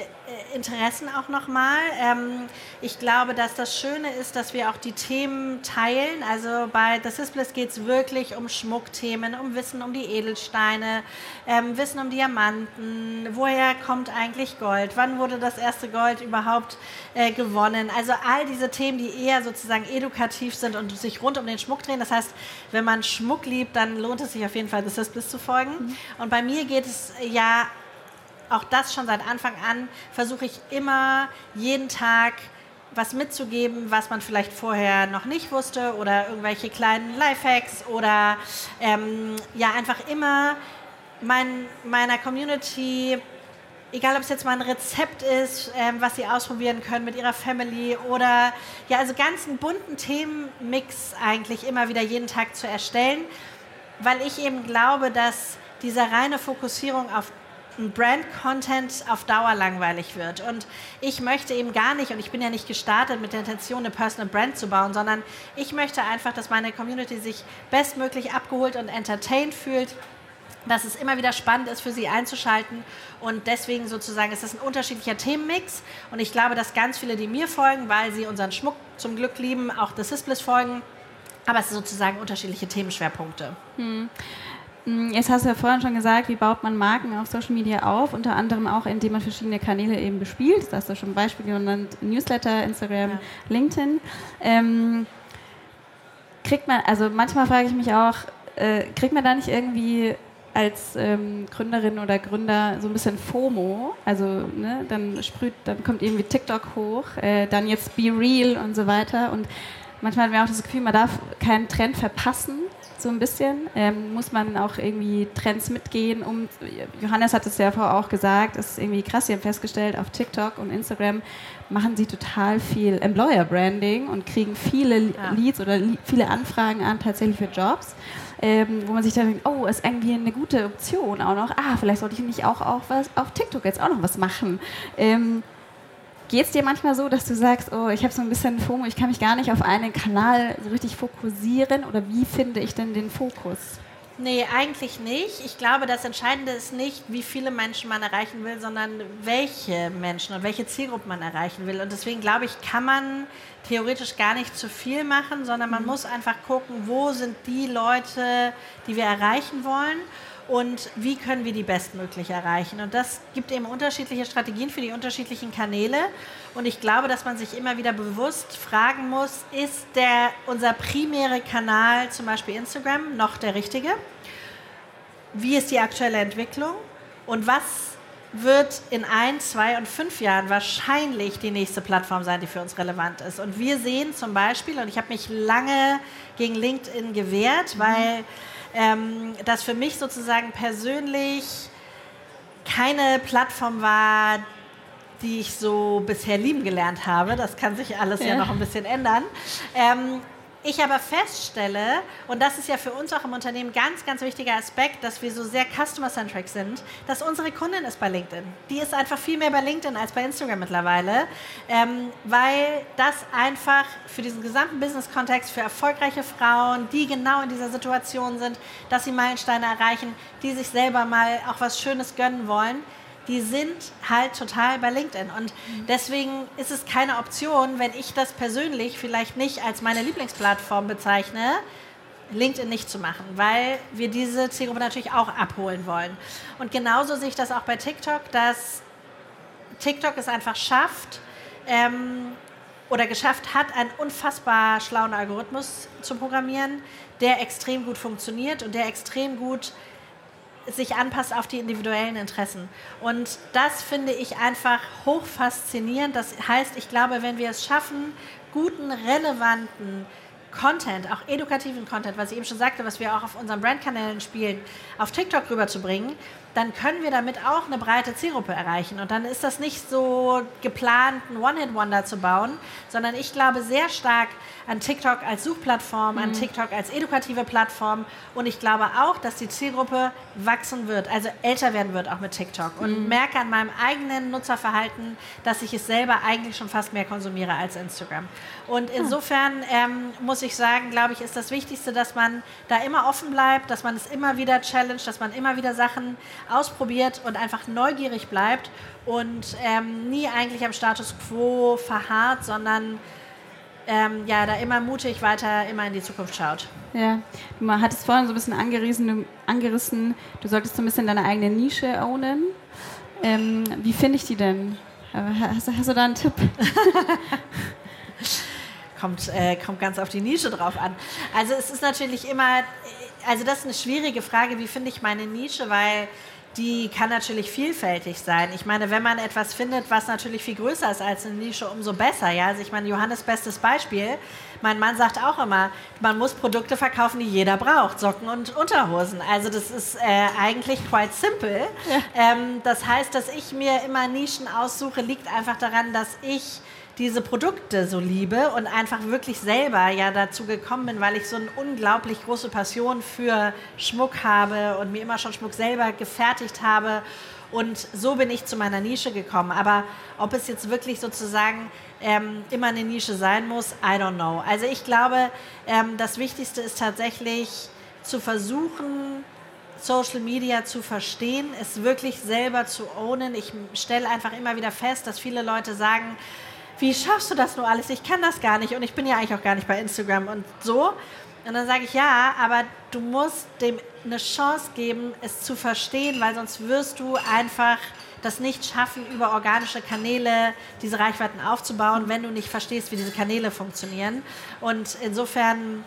Interessen auch nochmal. Ähm, ich glaube, dass das Schöne ist, dass wir auch die Themen teilen. Also bei The Sisbliss geht es wirklich um Schmuckthemen, um Wissen um die Edelsteine, ähm, Wissen um Diamanten, woher kommt eigentlich Gold, wann wurde das erste Gold überhaupt äh, gewonnen. Also all diese Themen, die eher sozusagen edukativ sind und sich rund um den Schmuck drehen. Das heißt, wenn man Schmuck liebt, dann lohnt es sich auf jeden Fall, The Sisbliss zu folgen. Mhm. Und bei mir geht es ja auch das schon seit Anfang an, versuche ich immer jeden Tag was mitzugeben, was man vielleicht vorher noch nicht wusste oder irgendwelche kleinen Lifehacks oder ähm, ja, einfach immer mein, meiner Community, egal ob es jetzt mal ein Rezept ist, ähm, was sie ausprobieren können mit ihrer Family oder ja, also ganz einen bunten Themenmix eigentlich immer wieder jeden Tag zu erstellen, weil ich eben glaube, dass diese reine Fokussierung auf Brand-Content auf Dauer langweilig wird. Und ich möchte eben gar nicht, und ich bin ja nicht gestartet mit der Intention, eine Personal Brand zu bauen, sondern ich möchte einfach, dass meine Community sich bestmöglich abgeholt und entertained fühlt, dass es immer wieder spannend ist für sie einzuschalten. Und deswegen sozusagen ist das ein unterschiedlicher Themenmix. Und ich glaube, dass ganz viele, die mir folgen, weil sie unseren Schmuck zum Glück lieben, auch The Sisbliss folgen. Aber es sind sozusagen unterschiedliche Themenschwerpunkte. Hm. Mm, jetzt hast du ja vorhin schon gesagt, wie baut man Marken auf Social Media auf, unter anderem auch, indem man verschiedene Kanäle eben bespielt. Da hast du schon Beispiele genannt, Newsletter, Instagram, ja. LinkedIn. Ähm, kriegt man, also manchmal frage ich mich auch, äh, kriegt man da nicht irgendwie als ähm, Gründerin oder Gründer so ein bisschen FOMO, also ne, dann sprüht, dann kommt irgendwie TikTok hoch, äh, dann jetzt Be Real und so weiter und manchmal hat man auch das Gefühl, man darf keinen Trend verpassen so ein bisschen. Ähm, muss man auch irgendwie Trends mitgehen. Um, Johannes hat es ja vorher auch gesagt, es ist irgendwie krass, sie haben festgestellt, auf TikTok und Instagram machen sie total viel Employer Branding und kriegen viele ja. Leads oder viele Anfragen an tatsächlich für Jobs. Ähm, wo man sich dann denkt, oh, ist irgendwie eine gute Option auch noch. Ah, vielleicht sollte ich nicht auch, auch was auf TikTok jetzt auch noch was machen. Ähm, Geht es dir manchmal so, dass du sagst, oh, ich habe so ein bisschen FOMO, ich kann mich gar nicht auf einen Kanal so richtig fokussieren? Oder wie finde ich denn den Fokus? Nee, eigentlich nicht. Ich glaube, das Entscheidende ist nicht, wie viele Menschen man erreichen will, sondern welche Menschen und welche Zielgruppen man erreichen will. Und deswegen glaube ich, kann man theoretisch gar nicht zu viel machen, sondern man mhm. muss einfach gucken, wo sind die Leute, die wir erreichen wollen und wie können wir die bestmöglich erreichen. Und das gibt eben unterschiedliche Strategien für die unterschiedlichen Kanäle. Und ich glaube, dass man sich immer wieder bewusst fragen muss, ist der, unser primäre Kanal, zum Beispiel Instagram, noch der richtige? Wie ist die aktuelle Entwicklung? Und was wird in ein, zwei und fünf Jahren wahrscheinlich die nächste Plattform sein, die für uns relevant ist. Und wir sehen zum Beispiel, und ich habe mich lange gegen LinkedIn gewehrt, mhm. Ähm, das für mich sozusagen persönlich keine Plattform war, die ich so bisher lieben gelernt habe. Das kann sich alles ja, ja noch ein bisschen ändern. Ähm, ich aber feststelle, und das ist ja für uns auch im Unternehmen ganz, ganz wichtiger Aspekt, dass wir so sehr customer-centric sind, dass unsere Kundin ist bei LinkedIn. Die ist einfach viel mehr bei LinkedIn als bei Instagram mittlerweile, ähm, weil das einfach für diesen gesamten Business-Kontext, für erfolgreiche Frauen, die genau in dieser Situation sind, dass sie Meilensteine erreichen, die sich selber mal auch was Schönes gönnen wollen, die sind halt total bei LinkedIn. Und deswegen ist es keine Option, wenn ich das persönlich vielleicht nicht als meine Lieblingsplattform bezeichne, LinkedIn nicht zu machen, weil wir diese Zielgruppe natürlich auch abholen wollen. Und genauso sehe ich das auch bei TikTok, dass TikTok es einfach schafft, ähm, oder geschafft hat, einen unfassbar schlauen Algorithmus zu programmieren, der extrem gut funktioniert und der extrem gut sich anpasst auf die individuellen Interessen. Und das finde ich einfach hoch faszinierend. Das heißt, ich glaube, wenn wir es schaffen, guten, relevanten, Content, auch edukativen Content, was ich eben schon sagte, was wir auch auf unseren Brandkanälen spielen, auf TikTok rüberzubringen, dann können wir damit auch eine breite Zielgruppe erreichen. Und dann ist das nicht so geplant, ein One-Hit-Wonder zu bauen, sondern ich glaube sehr stark an TikTok als Suchplattform, mhm. an TikTok als edukative Plattform. Und ich glaube auch, dass die Zielgruppe wachsen wird, also älter werden wird auch mit TikTok. Und mhm. merke an meinem eigenen Nutzerverhalten, dass ich es selber eigentlich schon fast mehr konsumiere als Instagram. Und insofern ähm, muss ich sagen, glaube ich, ist das Wichtigste, dass man da immer offen bleibt, dass man es immer wieder challenge, dass man immer wieder Sachen ausprobiert und einfach neugierig bleibt und ähm, nie eigentlich am Status quo verharrt, sondern ähm, ja, da immer mutig weiter immer in die Zukunft schaut. Ja, du hattest vorhin so ein bisschen angerissen, angerissen du solltest so ein bisschen deine eigene Nische ownen. Ähm, wie finde ich die denn? Hast, hast, du da einen Tipp? kommt, äh, kommt ganz auf die Nische drauf an. Also es ist natürlich immer, also das ist eine schwierige Frage, wie finde ich meine Nische, weil die kann natürlich vielfältig sein. Ich meine, wenn man etwas findet, was natürlich viel größer ist als eine Nische, umso besser. Ja? Also ich meine, Johannes bestes Beispiel. Mein Mann sagt auch immer, man muss Produkte verkaufen, die jeder braucht, Socken und Unterhosen. Also das ist äh, eigentlich quite simple. Ja. Ähm, das heißt, dass ich mir immer Nischen aussuche, liegt einfach daran, dass ich diese Produkte so liebe und einfach wirklich selber ja dazu gekommen bin, weil ich so eine unglaublich große Passion für Schmuck habe und mir immer schon Schmuck selber gefertigt habe. Und so bin ich zu meiner Nische gekommen. Aber ob es jetzt wirklich sozusagen ähm, immer eine Nische sein muss, I don't know. Also ich glaube, ähm, das Wichtigste ist tatsächlich zu versuchen, Social Media zu verstehen, es wirklich selber zu ownen. Ich stelle einfach immer wieder fest, dass viele Leute sagen, wie schaffst du das nur alles? Ich kann das gar nicht und ich bin ja eigentlich auch gar nicht bei Instagram und so. Und dann sage ich, ja, aber du musst dem eine Chance geben, es zu verstehen, weil sonst wirst du einfach das nicht schaffen, über organische Kanäle diese Reichweiten aufzubauen, wenn du nicht verstehst, wie diese Kanäle funktionieren. Und insofern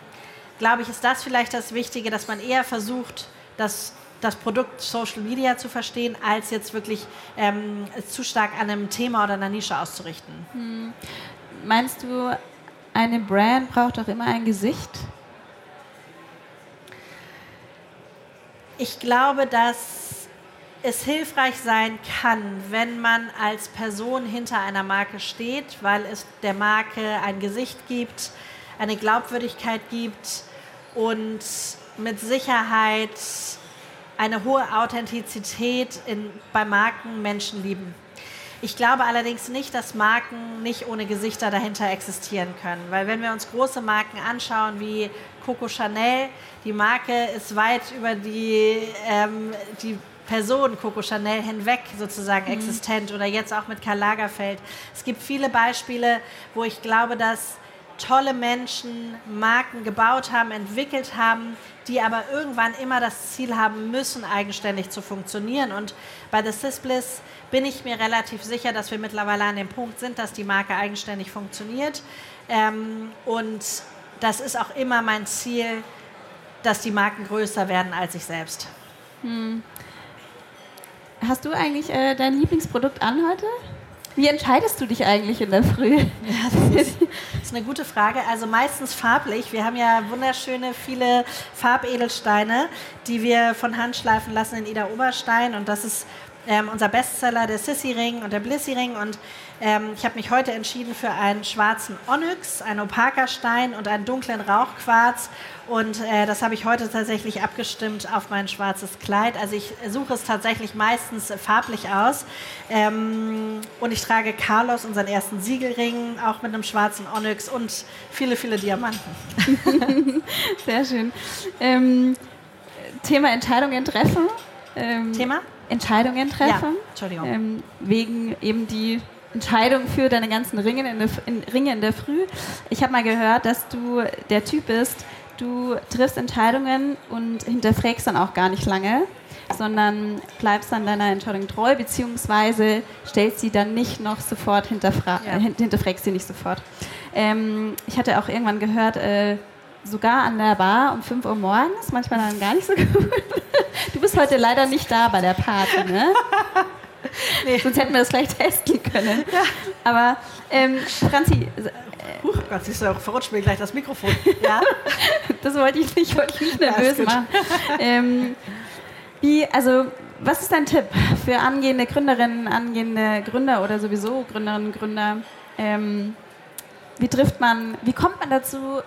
glaube ich, ist das vielleicht das Wichtige, dass man eher versucht, das das Produkt Social Media zu verstehen, als jetzt wirklich ähm, zu stark an einem Thema oder einer Nische auszurichten. Hm. Meinst du, eine Brand braucht auch immer ein Gesicht? Ich glaube, dass es hilfreich sein kann, wenn man als Person hinter einer Marke steht, weil es der Marke ein Gesicht gibt, eine Glaubwürdigkeit gibt und mit Sicherheit eine hohe Authentizität in, bei Marken Menschen lieben. Ich glaube allerdings nicht, dass Marken nicht ohne Gesichter dahinter existieren können. Weil wenn wir uns große Marken anschauen wie Coco Chanel, die Marke ist weit über die, ähm, die Person Coco Chanel hinweg sozusagen mhm. existent oder jetzt auch mit Karl Lagerfeld. Es gibt viele Beispiele, wo ich glaube, dass tolle Menschen Marken gebaut haben, entwickelt haben, die aber irgendwann immer das Ziel haben müssen, eigenständig zu funktionieren. Und bei The Sisbliss bin ich mir relativ sicher, dass wir mittlerweile an dem Punkt sind, dass die Marke eigenständig funktioniert. Ähm, und das ist auch immer mein Ziel, dass die Marken größer werden als ich selbst. Hm. Hast du eigentlich äh, dein Lieblingsprodukt an heute? Wie entscheidest du dich eigentlich in der Früh? Ja, das ist, das ist eine gute Frage. Also meistens farblich. Wir haben ja wunderschöne, viele Farbedelsteine, die wir von Hand schleifen lassen in Ida Oberstein. Und das ist ähm, unser Bestseller, der Sissy-Ring und der Blissy-Ring. Und ähm, ich habe mich heute entschieden für einen schwarzen Onyx, einen opaker Stein und einen dunklen Rauchquarz. Und äh, das habe ich heute tatsächlich abgestimmt auf mein schwarzes Kleid. Also ich suche es tatsächlich meistens farblich aus. Ähm, und ich trage Carlos, unseren ersten Siegelring, auch mit einem schwarzen Onyx und viele, viele Diamanten. Sehr schön. Ähm, Thema Entscheidungen treffen. Ähm, Thema? Entscheidungen treffen. Ja, Entschuldigung. Ähm, wegen eben die Entscheidung für deine ganzen Ringe in der, in, Ringe in der Früh. Ich habe mal gehört, dass du der Typ bist, du triffst Entscheidungen und hinterfragst dann auch gar nicht lange, sondern bleibst dann deiner Entscheidung treu, beziehungsweise stellst sie dann nicht noch sofort hinterfragst, ja. hinterfragst sie nicht sofort. Ähm, ich hatte auch irgendwann gehört, äh, sogar an der Bar um 5 Uhr morgens, manchmal dann gar nicht so gut. Du bist heute leider nicht da bei der Party, ne? Nee. Sonst hätten wir das gleich testen können. Ja. Aber ähm, Franzi. Äh, Huch, Gott, siehst du, verrutscht mir gleich das Mikrofon. Ja? das wollte ich nicht, wollte ich nicht nervös ja, machen. Ähm, wie, also, was ist dein Tipp für angehende Gründerinnen, angehende Gründer oder sowieso Gründerinnen und Gründer? Ähm, wie trifft man, wie kommt man dazu,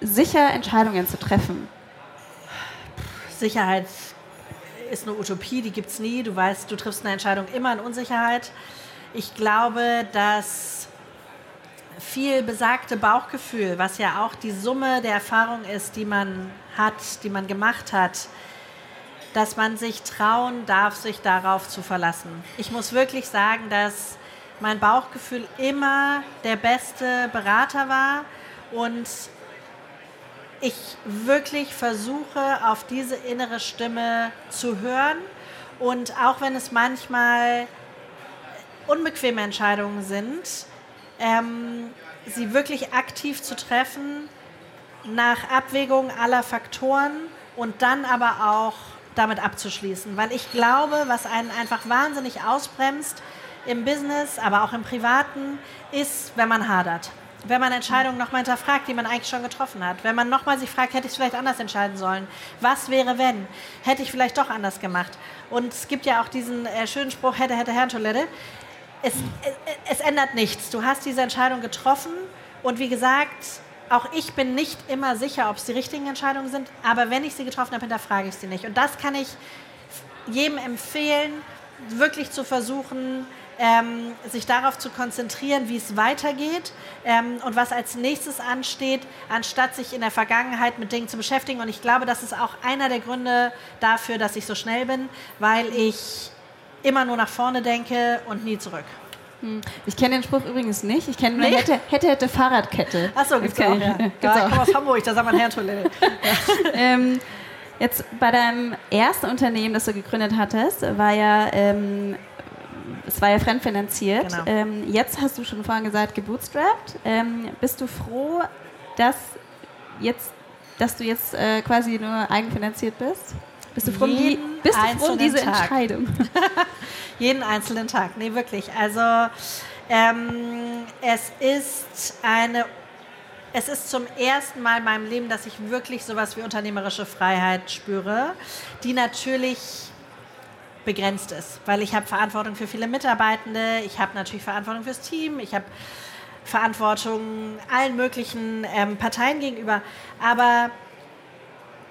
sicher Entscheidungen zu treffen? Sicherheit ist eine Utopie, die gibt es nie. Du weißt, du triffst eine Entscheidung immer in Unsicherheit. Ich glaube, dass viel besagte Bauchgefühl, was ja auch die Summe der Erfahrung ist, die man hat, die man gemacht hat, dass man sich trauen darf, sich darauf zu verlassen. Ich muss wirklich sagen, dass mein Bauchgefühl immer der beste Berater war und ich wirklich versuche, auf diese innere Stimme zu hören. Und auch wenn es manchmal unbequeme Entscheidungen sind, ähm, sie wirklich aktiv zu treffen, nach Abwägung aller Faktoren und dann aber auch damit abzuschließen. Weil ich glaube, was einen einfach wahnsinnig ausbremst im Business, aber auch im Privaten, ist, wenn man hadert wenn man Entscheidungen nochmal hinterfragt, die man eigentlich schon getroffen hat. Wenn man nochmal sich fragt, hätte ich es vielleicht anders entscheiden sollen? Was wäre, wenn? Hätte ich vielleicht doch anders gemacht? Und es gibt ja auch diesen äh, schönen Spruch, hätte, hätte, Herrentoilette. Es, es, es ändert nichts. Du hast diese Entscheidung getroffen und wie gesagt, auch ich bin nicht immer sicher, ob es die richtigen Entscheidungen sind, aber wenn ich sie getroffen habe, hinterfrage ich sie nicht. Und das kann ich jedem empfehlen, wirklich zu versuchen, ähm, sich darauf zu konzentrieren, wie es weitergeht ähm, und was als nächstes ansteht, anstatt sich in der Vergangenheit mit Dingen zu beschäftigen. Und ich glaube, das ist auch einer der Gründe dafür, dass ich so schnell bin, weil ich immer nur nach vorne denke und nie zurück. Hm. Ich kenne den Spruch übrigens nicht. Ich kenne nur nee? hätte, hätte, hätte Fahrradkette. Achso, gibt's auch, ja. Gibt's ja, ich komme aus Hamburg, da sagt man Herrentoilette. Ähm, jetzt bei deinem ersten Unternehmen, das du gegründet hattest, war ja ähm, es war ja fremdfinanziert. Genau. Ähm, jetzt hast du schon vorhin gesagt, gebootstrapped. Ähm, bist du froh, dass, jetzt, dass du jetzt äh, quasi nur eigenfinanziert bist? Bist du froh, die, bist du froh um diese Tag. Entscheidung? Jeden einzelnen Tag. Nee, wirklich. Also ähm, es ist eine es ist zum ersten Mal in meinem Leben, dass ich wirklich sowas wie unternehmerische Freiheit spüre, die natürlich begrenzt ist, weil ich habe Verantwortung für viele Mitarbeitende, ich habe natürlich Verantwortung fürs Team, ich habe Verantwortung allen möglichen ähm, Parteien gegenüber, aber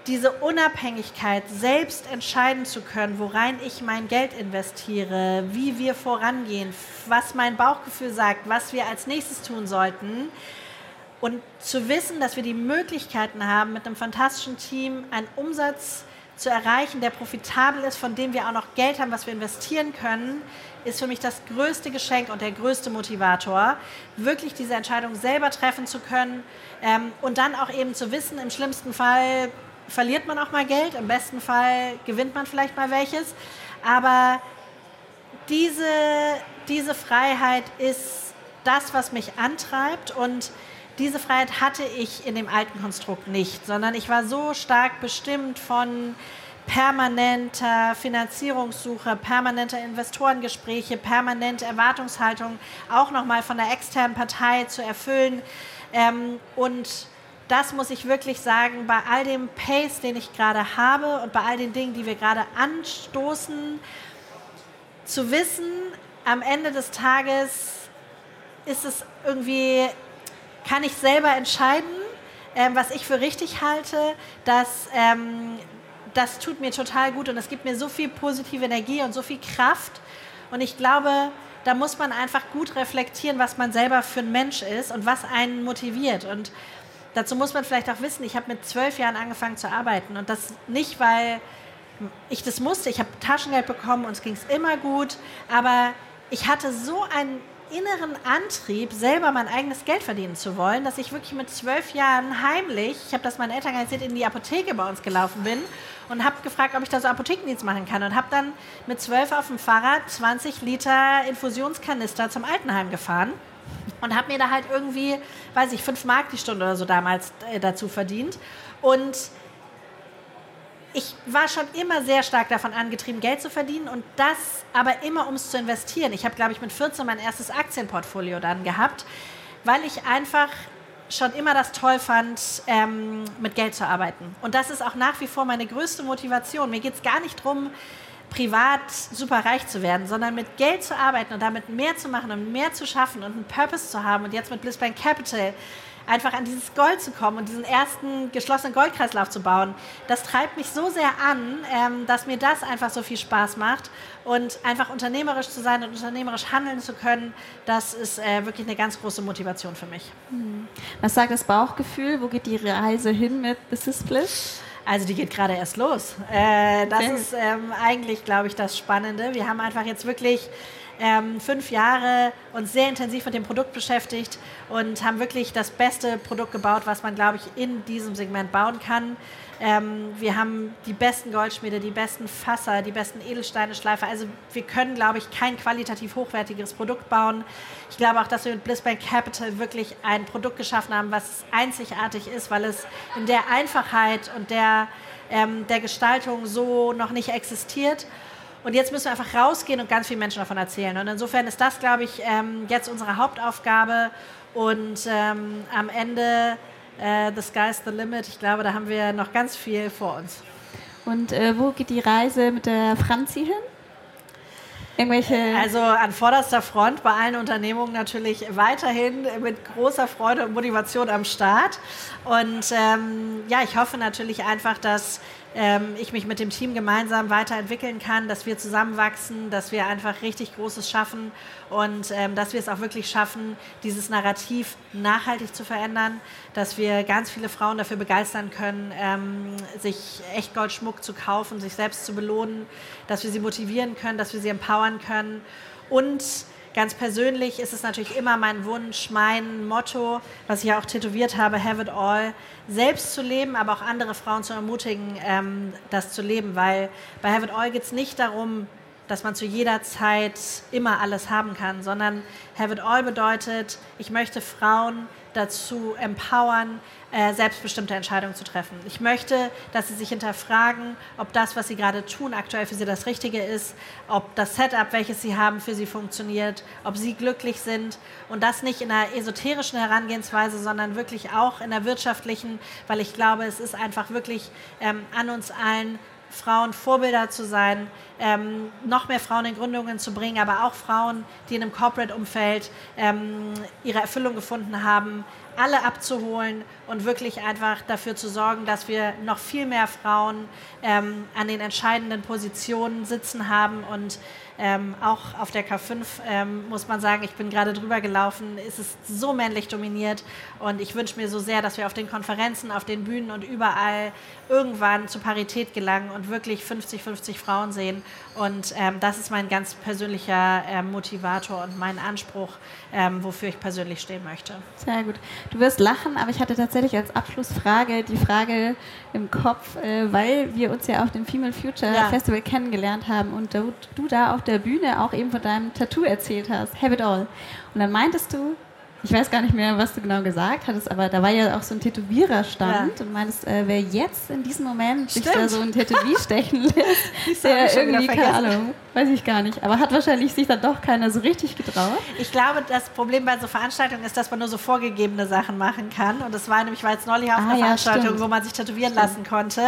diese Unabhängigkeit, selbst entscheiden zu können, worein ich mein Geld investiere, wie wir vorangehen, was mein Bauchgefühl sagt, was wir als nächstes tun sollten. Und zu wissen, dass wir die Möglichkeiten haben, mit einem fantastischen Team einen Umsatz zu erreichen, der profitabel ist, von dem wir auch noch Geld haben, was wir investieren können, ist für mich das größte Geschenk und der größte Motivator, wirklich diese Entscheidung selber treffen zu können ähm, und dann auch eben zu wissen, im schlimmsten Fall verliert man auch mal Geld, im besten Fall gewinnt man vielleicht mal welches, aber diese, diese Freiheit ist das, was mich antreibt und diese Freiheit hatte ich in dem alten Konstrukt nicht, sondern ich war so stark bestimmt von permanenter Finanzierungssuche, permanenter Investorengespräche, permanente Erwartungshaltung, auch nochmal von der externen Partei zu erfüllen. Ähm, und das muss ich wirklich sagen, bei all dem Pace, den ich gerade habe und bei all den Dingen, die wir gerade anstoßen, zu wissen, am Ende des Tages ist es irgendwie, kann ich selber entscheiden, ähm, was ich für richtig halte, dass ähm, das tut mir total gut und es gibt mir so viel positive Energie und so viel Kraft. Und ich glaube, da muss man einfach gut reflektieren, was man selber für ein Mensch ist und was einen motiviert. Und dazu muss man vielleicht auch wissen, ich habe mit zwölf Jahren angefangen zu arbeiten und das nicht, weil ich das musste. Ich habe Taschengeld bekommen und es ging es immer gut, aber ich hatte so einen inneren Antrieb, selber mein eigenes Geld verdienen zu wollen, dass ich wirklich mit zwölf Jahren heimlich, ich habe das meinen Eltern erzählt, in die Apotheke bei uns gelaufen bin und habe gefragt, ob ich da so Apothekendienst machen kann und habe dann mit zwölf auf dem Fahrrad 20 Liter Infusionskanister zum Altenheim gefahren und habe mir da halt irgendwie, weiß ich, fünf Mark die Stunde oder so damals äh, dazu verdient. Und ich war schon immer sehr stark davon angetrieben, Geld zu verdienen und das aber immer, um es zu investieren. Ich habe, glaube ich, mit 14 mein erstes Aktienportfolio dann gehabt, weil ich einfach schon immer das toll fand, ähm, mit Geld zu arbeiten. Und das ist auch nach wie vor meine größte Motivation. Mir geht es gar nicht darum, privat super reich zu werden, sondern mit Geld zu arbeiten und damit mehr zu machen und mehr zu schaffen und einen Purpose zu haben. Und jetzt mit Blissbank Capital einfach an dieses Gold zu kommen und diesen ersten geschlossenen Goldkreislauf zu bauen, das treibt mich so sehr an, ähm, dass mir das einfach so viel Spaß macht. Und einfach unternehmerisch zu sein und unternehmerisch handeln zu können, das ist äh, wirklich eine ganz große Motivation für mich. Hm. Was sagt das Bauchgefühl? Wo geht die Reise hin mit The Split? Also die geht gerade erst los. Äh, das ist ähm, eigentlich, glaube ich, das Spannende. Wir haben einfach jetzt wirklich ähm, fünf Jahre uns sehr intensiv mit dem Produkt beschäftigt und haben wirklich das beste Produkt gebaut, was man, glaube ich, in diesem Segment bauen kann. Ähm, wir haben die besten Goldschmiede, die besten Fasser, die besten Edelsteine, Schleifer. Also wir können, glaube ich, kein qualitativ hochwertigeres Produkt bauen. Ich glaube auch, dass wir mit Blissbank Capital wirklich ein Produkt geschaffen haben, was einzigartig ist, weil es in der Einfachheit und der, ähm, der Gestaltung so noch nicht existiert. Und jetzt müssen wir einfach rausgehen und ganz vielen Menschen davon erzählen. Und insofern ist das, glaube ich, ähm, jetzt unsere Hauptaufgabe. Und ähm, am Ende, äh, the sky's the limit. Ich glaube, da haben wir noch ganz viel vor uns. Und äh, wo geht die Reise mit der Franzi hin? Irgendwelche also an vorderster Front bei allen Unternehmungen natürlich weiterhin mit großer Freude und Motivation am Start. Und ähm, ja, ich hoffe natürlich einfach, dass ähm, ich mich mit dem Team gemeinsam weiterentwickeln kann, dass wir zusammenwachsen, dass wir einfach richtig Großes schaffen und ähm, dass wir es auch wirklich schaffen, dieses Narrativ nachhaltig zu verändern, dass wir ganz viele Frauen dafür begeistern können, ähm, sich Echtgoldschmuck zu kaufen, sich selbst zu belohnen, dass wir sie motivieren können, dass wir sie empowern können und Ganz persönlich ist es natürlich immer mein Wunsch, mein Motto, was ich ja auch tätowiert habe, Have it all, selbst zu leben, aber auch andere Frauen zu ermutigen, ähm, das zu leben. Weil bei Have it all geht es nicht darum, dass man zu jeder Zeit immer alles haben kann, sondern Have it all bedeutet, ich möchte Frauen dazu empowern, äh, selbstbestimmte Entscheidungen zu treffen. Ich möchte, dass sie sich hinterfragen, ob das, was sie gerade tun, aktuell für sie das Richtige ist, ob das Setup, welches sie haben, für sie funktioniert, ob sie glücklich sind und das nicht in einer esoterischen Herangehensweise, sondern wirklich auch in der wirtschaftlichen, weil ich glaube, es ist einfach wirklich ähm, an uns allen, Frauen Vorbilder zu sein, ähm, noch mehr Frauen in Gründungen zu bringen, aber auch Frauen, die in einem Corporate-Umfeld ähm, ihre Erfüllung gefunden haben, alle abzuholen und wirklich einfach dafür zu sorgen, dass wir noch viel mehr Frauen ähm, an den entscheidenden Positionen sitzen haben und ähm, auch auf der K5 ähm, muss man sagen, ich bin gerade drüber gelaufen, ist es so männlich dominiert und ich wünsche mir so sehr, dass wir auf den Konferenzen, auf den Bühnen und überall irgendwann zu Parität gelangen und wirklich 50-50 Frauen sehen. Und ähm, das ist mein ganz persönlicher äh, Motivator und mein Anspruch, ähm, wofür ich persönlich stehen möchte. Sehr gut. Du wirst lachen, aber ich hatte tatsächlich als Abschlussfrage die Frage im Kopf, äh, weil wir uns ja auf dem Female Future ja. Festival kennengelernt haben und du, du da auf der Bühne auch eben von deinem Tattoo erzählt hast, Have it all. Und dann meintest du, ich weiß gar nicht mehr, was du genau gesagt hattest, aber da war ja auch so ein Tätowiererstand ja. und meinst, äh, wer jetzt in diesem Moment Stimmt. sich da so ein Tätowier stechen lässt, der irgendwie, keine Ahnung, weiß ich gar nicht, aber hat wahrscheinlich sich dann doch keiner so richtig getraut. Ich glaube, das Problem bei so Veranstaltungen ist, dass man nur so vorgegebene Sachen machen kann und das war nämlich, war jetzt neulich auf ah, einer ja, Veranstaltung, stimmt. wo man sich tätowieren stimmt. lassen konnte,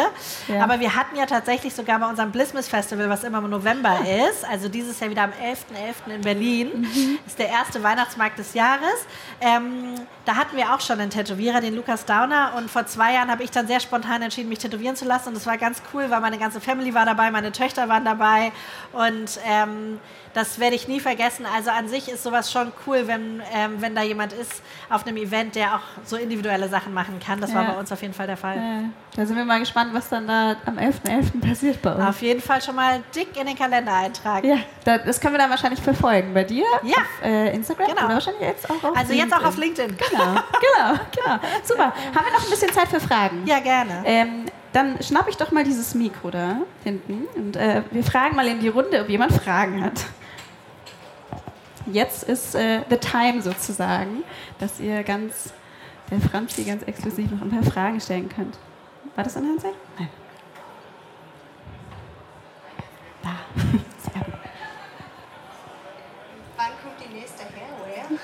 ja. aber wir hatten ja tatsächlich sogar bei unserem Blissmas Festival, was immer im November ah. ist, also dieses Jahr wieder am 11.11. .11. in Berlin, mhm. ist der erste Weihnachtsmarkt des Jahres ähm, da hatten wir auch schon einen Tätowierer, den Lukas Downer. Und vor zwei Jahren habe ich dann sehr spontan entschieden, mich tätowieren zu lassen. Und das war ganz cool, weil meine ganze Family war dabei, meine Töchter waren dabei. Und ähm, das werde ich nie vergessen. Also an sich ist sowas schon cool, wenn, ähm, wenn da jemand ist auf einem Event, der auch so individuelle Sachen machen kann. Das ja. war bei uns auf jeden Fall der Fall. Ja. Da sind wir mal gespannt, was dann da am 11.11. .11. passiert bei uns. Auf jeden Fall schon mal dick in den Kalender eintragen. Ja, das können wir dann wahrscheinlich verfolgen. Bei dir ja. auf äh, Instagram genau. oder wahrscheinlich jetzt auch auf Also jetzt auch auf LinkedIn. Genau, genau, genau. Super. Haben wir noch ein bisschen Zeit für Fragen? Ja, gerne. Ähm, dann schnapp ich doch mal dieses Mikro da hinten und äh, wir fragen mal in die Runde, ob jemand Fragen hat jetzt ist äh, the time sozusagen, dass ihr ganz, der Franzi ganz exklusiv noch ein paar Fragen stellen könnt. War das an Hand? Nein. Da. Sehr gut. Wann kommt die nächste Hairware?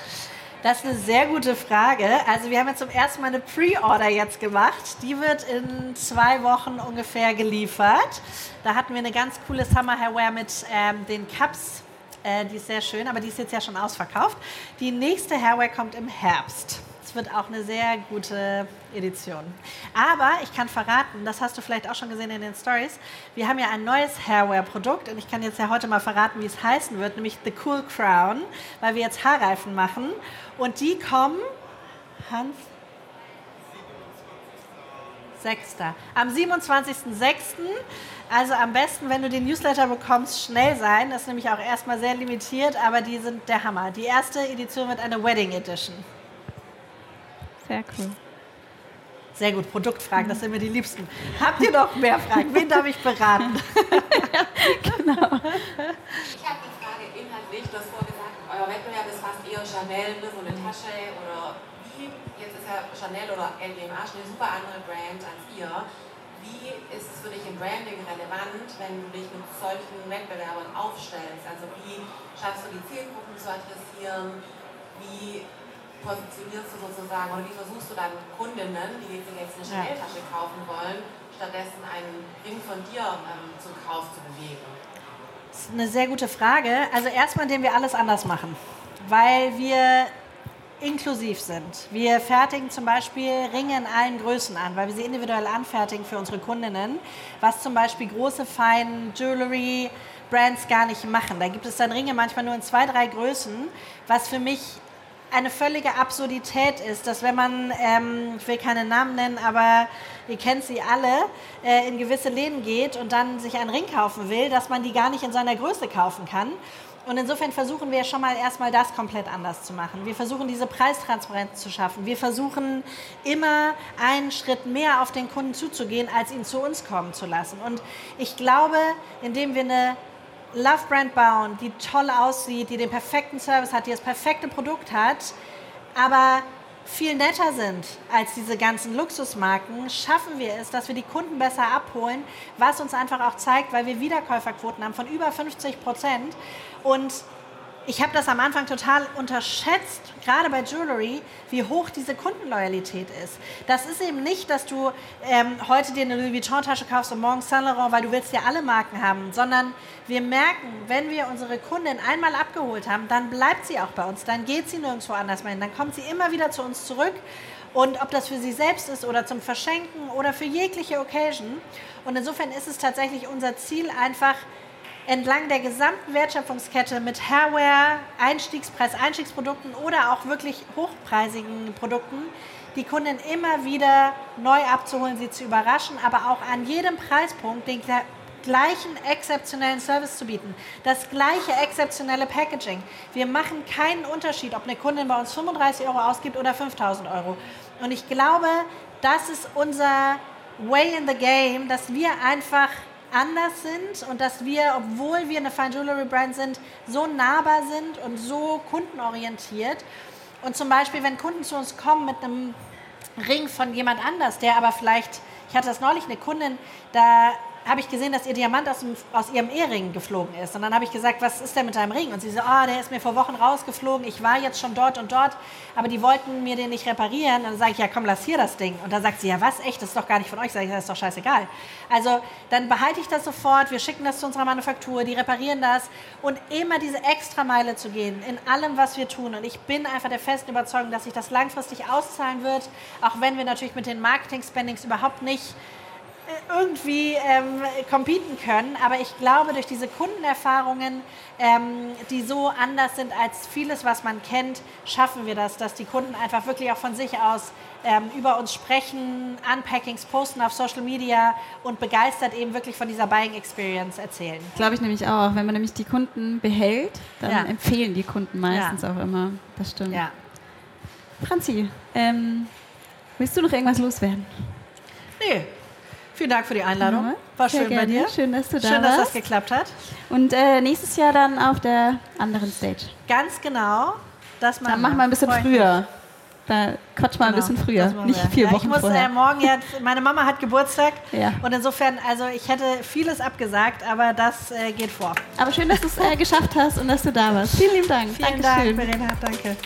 Das ist eine sehr gute Frage. Also wir haben jetzt zum ersten Mal eine Pre-Order jetzt gemacht. Die wird in zwei Wochen ungefähr geliefert. Da hatten wir eine ganz coole Summer Hairware mit ähm, den Cups äh, die ist sehr schön, aber die ist jetzt ja schon ausverkauft. Die nächste Hairwear kommt im Herbst. Es wird auch eine sehr gute Edition. Aber ich kann verraten, das hast du vielleicht auch schon gesehen in den Stories, wir haben ja ein neues Hairwear-Produkt und ich kann jetzt ja heute mal verraten, wie es heißen wird, nämlich The Cool Crown, weil wir jetzt Haarreifen machen. Und die kommen, Hans, 6. Am 27.06. Also am besten, wenn du den Newsletter bekommst, schnell sein. Das ist nämlich auch erstmal sehr limitiert, aber die sind der Hammer. Die erste Edition wird eine Wedding Edition. Sehr cool. Sehr gut, Produktfragen, das sind mir die liebsten. Habt ihr noch mehr Fragen? Wen darf ich beraten? ja, genau. Ich habe die Frage inhaltlich, du hast vorgesagt, euer Wettbewerb ist fast eher Chanel, ne, so eine Tasche oder wie, jetzt ist ja Chanel oder LVMH eine super andere Brand als ihr wie ist es für dich im Branding relevant, wenn du dich mit solchen Wettbewerbern aufstellst? Also wie schaffst du die Zielgruppen zu adressieren? Wie positionierst du sozusagen oder wie versuchst du dann Kundinnen, die jetzt eine Chanel-Tasche kaufen wollen, stattdessen einen Ring von dir ähm, zum Kauf zu bewegen? Das ist eine sehr gute Frage. Also erstmal, indem wir alles anders machen. Weil wir inklusiv sind. Wir fertigen zum Beispiel Ringe in allen Größen an, weil wir sie individuell anfertigen für unsere Kundinnen, was zum Beispiel große, feine Jewelry Brands gar nicht machen. Da gibt es dann Ringe manchmal nur in zwei, drei Größen, was für mich eine völlige Absurdität ist, dass wenn man, ähm, ich will keine Namen nennen, aber ihr kennt sie alle, äh, in gewisse Läden geht und dann sich einen Ring kaufen will, dass man die gar nicht in seiner Größe kaufen kann. Und insofern versuchen wir schon mal erstmal das komplett anders zu machen. Wir versuchen diese Preistransparenz zu schaffen. Wir versuchen immer einen Schritt mehr auf den Kunden zuzugehen, als ihn zu uns kommen zu lassen. Und ich glaube, indem wir eine Love Brand bauen, die toll aussieht, die den perfekten Service hat, die das perfekte Produkt hat, aber viel netter sind als diese ganzen Luxusmarken, schaffen wir es, dass wir die Kunden besser abholen, was uns einfach auch zeigt, weil wir Wiederkäuferquoten haben von über 50 Prozent. Und ich habe das am Anfang total unterschätzt, gerade bei Jewelry, wie hoch diese Kundenloyalität ist. Das ist eben nicht, dass du ähm, heute dir eine Louis Vuitton-Tasche kaufst und morgen Saint Laurent, weil du willst ja alle Marken haben, sondern wir merken, wenn wir unsere Kundin einmal abgeholt haben, dann bleibt sie auch bei uns, dann geht sie nirgendwo anders mehr hin, dann kommt sie immer wieder zu uns zurück und ob das für sie selbst ist oder zum Verschenken oder für jegliche Occasion. Und insofern ist es tatsächlich unser Ziel einfach, entlang der gesamten Wertschöpfungskette mit Hairware, Einstiegspreis, Einstiegsprodukten oder auch wirklich hochpreisigen Produkten die Kunden immer wieder neu abzuholen, sie zu überraschen, aber auch an jedem Preispunkt den gleichen exzeptionellen Service zu bieten, das gleiche exzeptionelle Packaging. Wir machen keinen Unterschied, ob eine Kundin bei uns 35 Euro ausgibt oder 5000 Euro. Und ich glaube, das ist unser Way in the Game, dass wir einfach anders sind und dass wir, obwohl wir eine Fine Jewelry Brand sind, so nahbar sind und so kundenorientiert. und zum Beispiel, wenn Kunden zu uns kommen mit einem Ring von jemand anders, der aber vielleicht, ich hatte das neulich, eine Kundin, da habe ich gesehen, dass ihr Diamant aus, dem, aus ihrem Ehering geflogen ist. Und dann habe ich gesagt, was ist denn mit deinem Ring? Und sie so, oh, der ist mir vor Wochen rausgeflogen. Ich war jetzt schon dort und dort, aber die wollten mir den nicht reparieren. Und dann sage ich, ja, komm, lass hier das Ding. Und dann sagt sie, ja, was, echt, das ist doch gar nicht von euch. Sag ich, das ist doch scheißegal. Also dann behalte ich das sofort. Wir schicken das zu unserer Manufaktur, die reparieren das. Und immer diese Extrameile zu gehen in allem, was wir tun. Und ich bin einfach der festen Überzeugung, dass sich das langfristig auszahlen wird, auch wenn wir natürlich mit den Marketing-Spendings überhaupt nicht irgendwie ähm, competen können. Aber ich glaube, durch diese Kundenerfahrungen, ähm, die so anders sind als vieles, was man kennt, schaffen wir das, dass die Kunden einfach wirklich auch von sich aus ähm, über uns sprechen, Unpackings posten auf Social Media und begeistert eben wirklich von dieser Buying Experience erzählen. Glaube ich nämlich auch. Wenn man nämlich die Kunden behält, dann ja. empfehlen die Kunden meistens ja. auch immer. Das stimmt. Ja. Franzi, ähm, willst du noch irgendwas loswerden? Nee, Vielen Dank für die Einladung. War schön gerne. bei dir. Schön, dass du da schön, warst. Schön, dass das geklappt hat. Und äh, nächstes Jahr dann auf der anderen Stage. Ganz genau. Das dann machen wir ein bisschen früher. Da quatsch mal genau, ein bisschen früher, nicht vier ja, Wochen ich muss, vorher. Äh, morgen ja, meine Mama hat Geburtstag ja. und insofern, also ich hätte vieles abgesagt, aber das äh, geht vor. Aber schön, dass du es äh, geschafft hast und dass du da warst. Vielen lieben Dank. Vielen Dankeschön. Dank, Verena, danke.